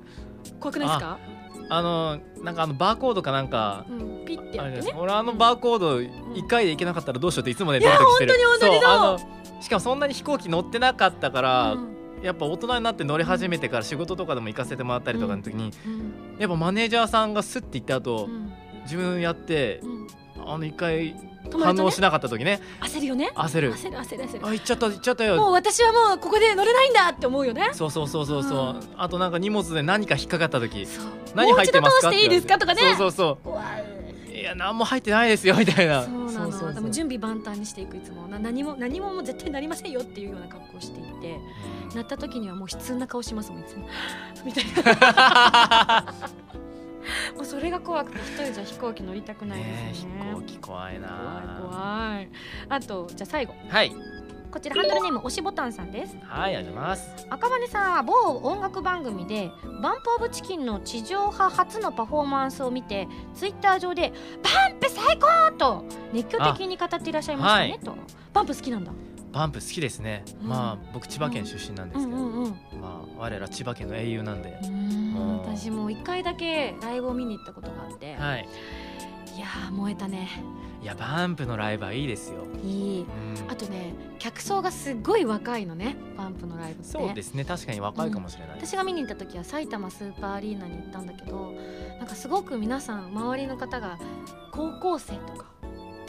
怖くないですか？ーあのなんかあのバーコードかなんかうんピッてやってね。俺あのバーコード1回で行けなかったらどうしようっていつもねいやドキドキしてる？本当に同じだそうしかもそんなに飛行機乗ってなかったから、うん。やっぱ大人になって乗り始めてから仕事とかでも行かせてもらったりとかの時に、うん。やっぱマネージャーさんがスッて行った後、うん。自分やってうん。あの一回反応しなかった時ね。焦るよね。焦る。焦る焦る焦る。あ行っちゃった行っちゃったよ。もう私はもうここで乗れないんだって思うよね。そうそうそうそうそう、うん。あとなんか荷物で何か引っかかった時。そう。何入ってますかもう一度通していいですかとかね。そうそうそ怖い。ういやや何も入ってないですよみたいな。そうなの。そうでも準備万端にしていくいつも。な何も何ももう絶対なりませんよっていうような格好をしていて。なった時にはもう悲痛な顔しますもんいつも。みたいな もうそれが怖くて一人じゃ飛行機乗りたくないねですよね。飛行機怖いな。怖い怖い。あとじゃあ最後。はい。こちらハンドルネーム押しボタンさんです。はいありがとうございます。赤羽さんは某音楽番組でバンプ・オブ・チキンの地上波初のパフォーマンスを見てツイッター上で「バンプ最高!」と熱狂的に語っていらっしゃいましたねあと。バンプ好きなんだバンプ好きですね、うん。まあ僕千葉県出身なんですけど、うんうんまあ我ら千葉県の英雄なんで、うんもう。私も一回だけライブを見に行ったことがあって、はい。いやー燃えたね。いやバンプのライブはいいですよ、いい。うん。あとね客層がすっごい若いのねパンプのライブって。そうですね。確かに若いかもしれない、私が見に行った時は埼玉スーパーアリーナに行ったんだけどなんかすごく皆さん周りの方が高校生とか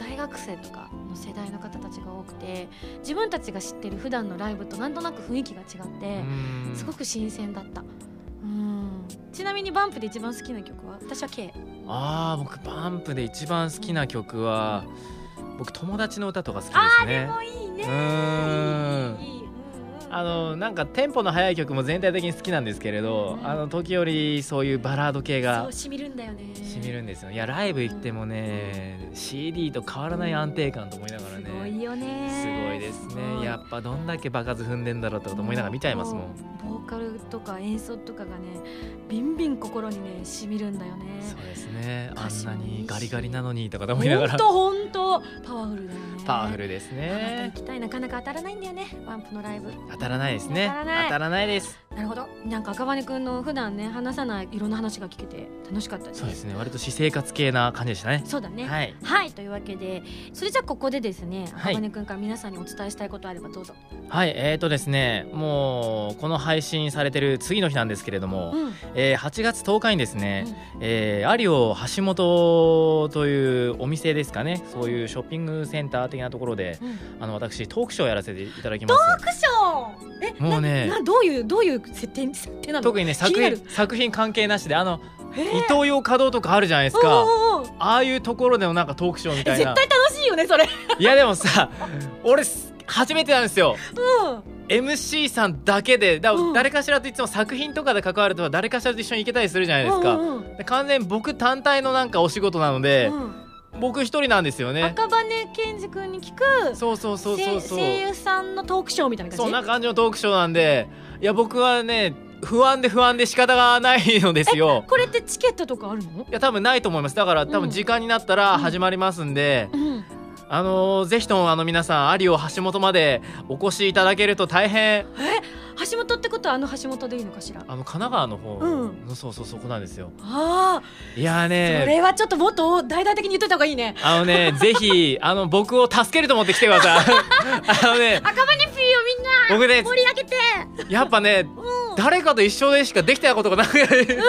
大学生とかの世代の方たちが多くて自分たちが知ってる普段のライブとなんとなく雰囲気が違ってうん。すごく新鮮だった。うん。ちなみにバンプで一番好きな曲は？私は K ああ僕バンプで一番好きな曲は僕友達の歌とか好きですね。いいねうーんいいいいうんうんあのなんかテンポの速い曲も全体的に好きなんですけれど、うん。あの時折そういうバラード系そがうしみるんだよね。しみるんですよ。いやライブ行ってもね、CD と変わらない安定感と思いながらねすごいよね。すごいですね。い。やっぱどんだけ場数踏んでんだろうってこと思いながら見ちゃいますもん、ボーカルとか演奏とかがねビンビン心にねしみるんだよね。そうですね。あんなにガリガリなのにとか思いながら。ほんとほんとパワフルだよね。パワフルですね。行きたいなかなか当たらないんだよね。ワンプのライブ。当たらないですね。当たらないですなるほど。なんか赤羽くんの普段ね話さないいろんな話が聞けて楽しかったです。そうですね。割と私生活系な感じでしたね。そうだね。はい。はい。というわけでそれじゃあここでですねはい。赤羽くんから皆さんにお伝えしたいことあればどうぞ、はい。えーとですねもうこの配信されてる次の日なんですけれども、うん。えー8月10日にですね、えーアリオ橋本というお店ですかね。そういうショッピングセンター的なところでうん。あの私トークショーをやらせていただきます。トークショー？えもうねどういうどういう設定設定なの？特にね作品作品関係なしであのえー。伊東洋華堂とかあるじゃないですか。ああいうところでのなんかトークショーみたいな。絶対楽しいよねそれ。いやでもさ俺初めてなんですよ。うん。MC さんだけで。だうん。誰かしらといつも作品とかで関わると誰かしらと一緒に行けたりするじゃないですか、うんうんで完全に僕単体のなんかお仕事なので、うん。僕一人なんですよね。赤羽健二君に聞くそうそうそうそうそう。声優さんのトークショーみたいな感じ？そんな感じのトークショーなんでいや僕はね不安で不安で仕方がないのですよ。これってチケットとかあるの？いや多分ないと思います。だから多うん。分時間になったら始まりますんで、うん。あのーぜひともあの皆さんアリオ橋本までお越しいただけると大変え橋本ってことはあの橋本でいいのかしら？あの神奈川の方うん。の、そうそうそこなんですよ。ああ。いやーそねれはちょっともっと大々的に言っといた方がいいね。あのね ぜひあの僕を助けると思って来てください。あのね赤羽フィーをみんな。僕ね盛り上げて。やっぱねうん誰かと一緒でしかできたことがなくて。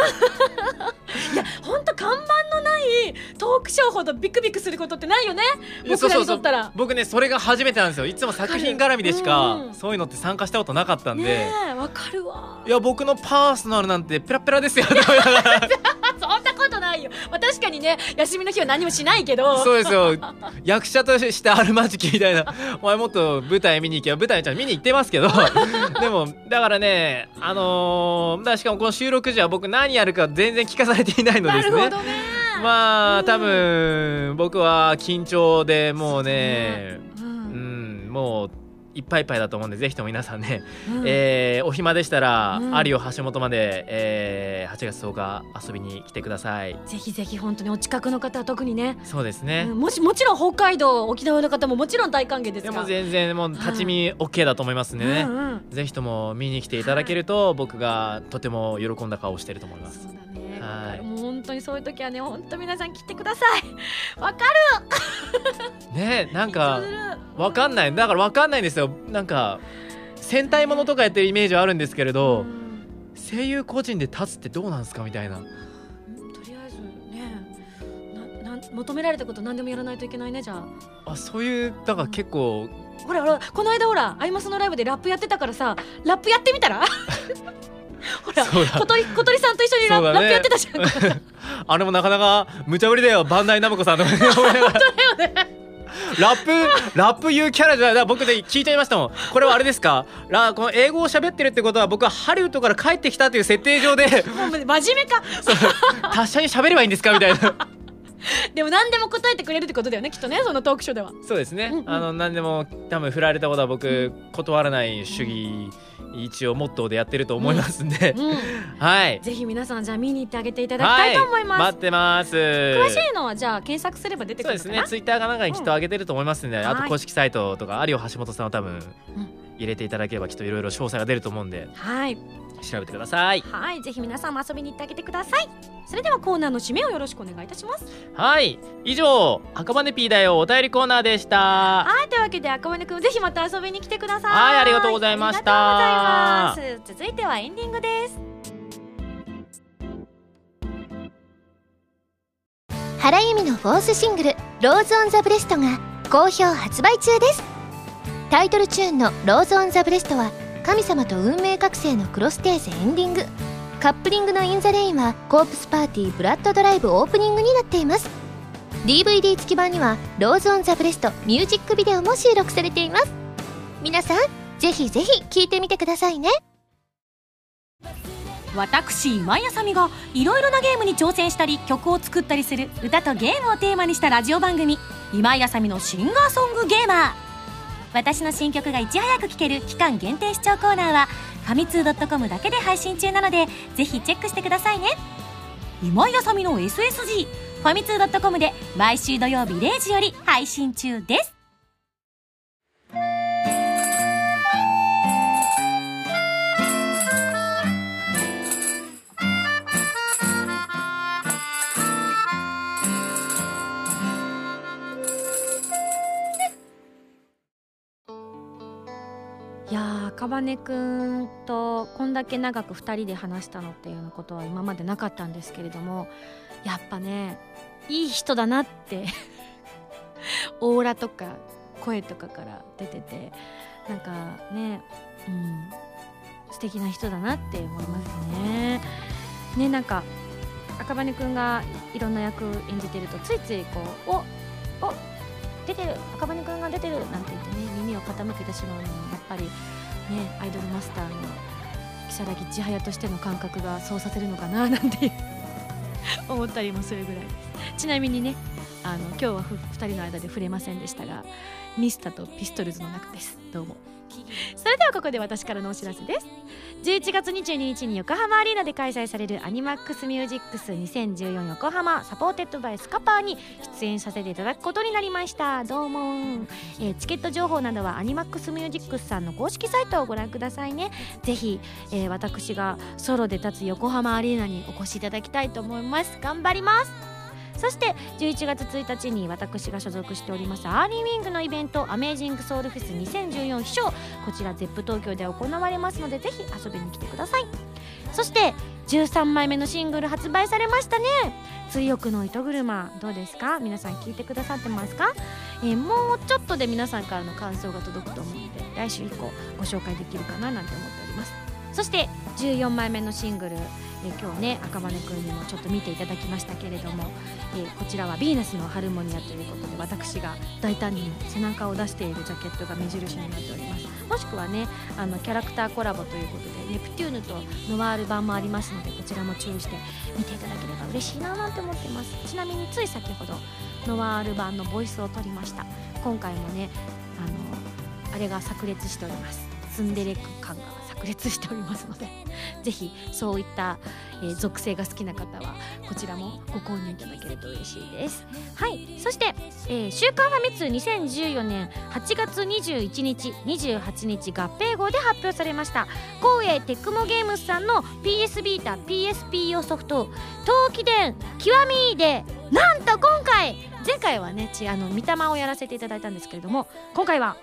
ほんと看板のないトークショーほどビクビクすることってないよね？僕らにとったら。僕ねそれが初めてなんですよ。いつも作品絡みでしわかうんそういうのって参加したことなかったんで、わかるわ。いや僕のパーソナルなんてペラペラですよ そんなないよ、まあ、確かにね休みの日は何もしないけど。そうですよ。役者としてあるまじきみたいな。お前もっと舞台見に行けば舞台ちゃん見に行ってますけど。でもだからねあのーしかもこの収録時は僕何やるか全然聞かされていないのなですね。るほどね。うんまあ多分僕は緊張でもうねううん。んもういっぱいいっぱいだと思うんでぜひとも皆さんね、うん。えーお暇でしたら、うん。有オ橋本まで、えー8月10日遊びに来てください。ぜひぜひ本当にお近くの方は特にね。そうですね、うんもしもちろん北海道沖縄の方ももちろん大歓迎ですでも全然もう立ち見 OK だと思いますんでね、うんうん。ぜひとも見に来ていただけると、僕がとても喜んだ顔をしてると思いますはい。もう本当にそういう時はね本当皆さん来てください。わか ねなんる。かわかんない。だからわかんないんですよ。なんか戦隊ものとかやってるイメージはあるんですけれど、うん。声優個人で立つってどうなんですかみたいな。とりあえずねななん求められたこと何でもやらないといけないねじゃあ。あそういうだから結構。ほらほらこの間ほらアイマスのライブでラップやってたからさラップやってみたら？ほら小鳥小鳥さんと一緒にラ,、ね。ラップやってたじゃん。あれもなかなか無茶ぶりだよ。バンダイナムコさんとか。ね思いながらラップラップ言うキャラじゃない。僕で聞いちゃいましたもん。これはあれですか？ラこの英語を喋ってるってことは僕はハリウッドから帰ってきたという設定上で。もう真面目か。そう。達者に喋ればいいんですか？みたいな でも何でも答えてくれるってことだよねきっとねそのトークショーでは。そうですね、うんうん。あの何でも多分振られたことは僕断らない主義一応モットーでやってると思いますんで、うん。はい。ぜひ皆さんじゃあ見に行ってあげていただきたいと思います、待ってます。詳しいのはじゃあ検索すれば出てくそうですね。ツイッターかなんかにきっと上げてると思いますんで、あはいと公式サイトとか有オ橋本さんを多分うん。入れていただければきっといろいろ詳細が出ると思うんで。はい調べてください。はいぜひ皆さんも遊びに行ってあげてください。それではコーナーの締めをよろしくお願いいたします。はい以上赤羽 P だよお便りコーナーでした。はいというわけで赤羽くんぜひまた遊びに来てください。はいありがとうございました。ありがとうございます。続いてはエンディングです。原由美のフォースシングル「ローズ・オン・ザ・ブレスト」が好評発売中です。タイトルチューンの「Rose on the breast」は神様と運命覚醒のクロステーゼエンディング。カップリングの「In the Rain」はコープスパーティーブラッドドライブオープニングになっています。DVD 付き版には「Rose on the breast」ミュージックビデオも収録されています。皆さんぜひぜひ聴いてみてくださいね。私今井麻美がいろいろなゲームに挑戦したり曲を作ったりする歌とゲームをテーマにしたラジオ番組「今井麻美のシンガーソングゲーマー」私の新曲がいち早く聴ける期間限定視聴コーナーはファミツー .com だけで配信中なのでぜひチェックしてくださいね。今井あさみの SSG ファミツー .com で毎週土曜日0時より配信中です。いや赤羽くんとこんだけ長く2人で話したのっていうようなことは今までなかったんですけれどもやっぱねいい人だなって オーラとか声とかから出ててなんかねうん素敵な人だなって思いますね。ねなんか赤羽くんがいろんな役演じてるとついついこう「おお出てる赤羽くんが出てる」なんて言って耳を傾けてしまうのもやっぱりねアイドルマスターの如月千早としての感覚がそうさせるのかななんて 思ったりもするぐらいです。ちなみにねあの今日は2人の間で触れませんでしたがミスタとピストルズの中です。どうも。それではここで私からのお知らせです。11月22日に横浜アリーナで開催される ANIMAX MUSIX 2014横浜 supported by スカパーに出演させていただくことになりました。どうも、えーチケット情報などは ANIMAX MUSIX さんの公式サイトをご覧くださいね。ぜひ、えー私がソロで立つ横浜アリーナにお越しいただきたいと思います。頑張ります。そして11月1日に私が所属しておりますアーリーウィングのイベント Amazing Soul Fes 2014秘書こちら ZEP 東京で行われますのでぜひ遊びに来てください。そして13枚目のシングル発売されましたね。追憶の糸車どうですか？皆さん聞いてくださってますか、えーもうちょっとで皆さんからの感想が届くと思うので来週以降ご紹介できるかななんて思っております。そして14枚目のシングル、えー今日ね赤羽くんにもちょっと見ていただきましたけれども、えーこちらは「ヴィーナスのハルモニア」ということで私が大胆に背中を出しているジャケットが目印になっております。もしくはねあのキャラクターコラボということでネプテューヌとノワール版もありますのでこちらも注意して見ていただければ嬉しいななんて思ってます。ちなみについ先ほどノワール版のボイスを取りました。今回もねあのあれが炸裂しております。ツンデレ感が。炸裂しておりますので ぜひそういった、えー属性が好きな方はこちらもご購入いただけると嬉しいです。はい。そして、えー週刊ファミ通2014年8月21日28日合併号で発表されました。光栄テクモゲームスさんの PS ビータ PSP 用ソフト「陶器伝極み」でなんと今回前回はねちあの御霊をやらせていただいたんですけれども今回は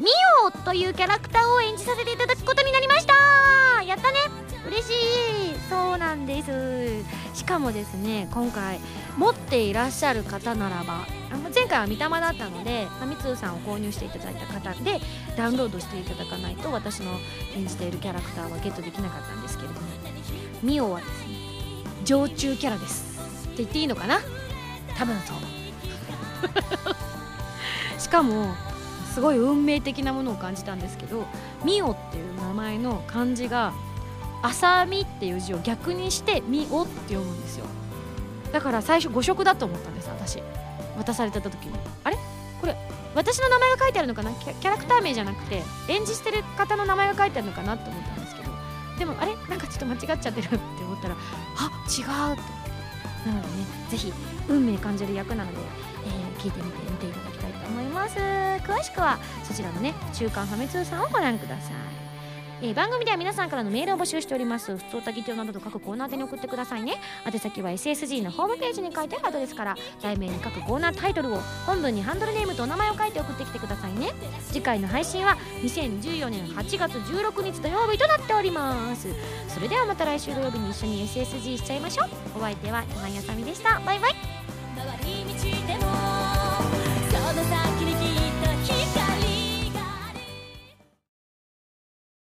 ミオというキャラクターを演じさせていただくことになりました。やったね。嬉しい。そうなんです。しかもですね今回持っていらっしゃる方ならば前回は御霊だったのでファミ通さんを購入していただいた方でダウンロードしていただかないと私の演じているキャラクターはゲットできなかったんですけれどもミオはですね常駐キャラです。って言っていいのかな？多分そう。しかもすごい運命的なものを感じたんですけどミオっていう名前の漢字が「あさみ」っていう字を逆にして「ミオ」って読むんですよ。だから最初誤色だと思ったんです私。渡された時に。あれ？これ私の名前が書いてあるのかな？キャキャラクター名じゃなくて演じしてる方の名前が書いてあるのかなって思ったんですけどでもあれ？なんかちょっと間違っちゃってるって思ったらあ違うとなのでねぜひ運命感じる役なので、えー聞いてみて見ていただきたい。思います。詳しくはそちらのね「週刊ファミ通」さんをご覧ください。えー番組では皆さんからのメールを募集しております。普通たぎてなどと各コーナー宛てに送ってくださいね。宛先は SSG のホームページに書いてあるアドレスから題名に各コーナータイトルを本文にハンドルネームとお名前を書いて送ってきてくださいね。次回の配信は2014年8月16日土曜日となっております。それではまた来週土曜日に一緒に SSG しちゃいましょう。お相手は今井あさみでした。バイバイ。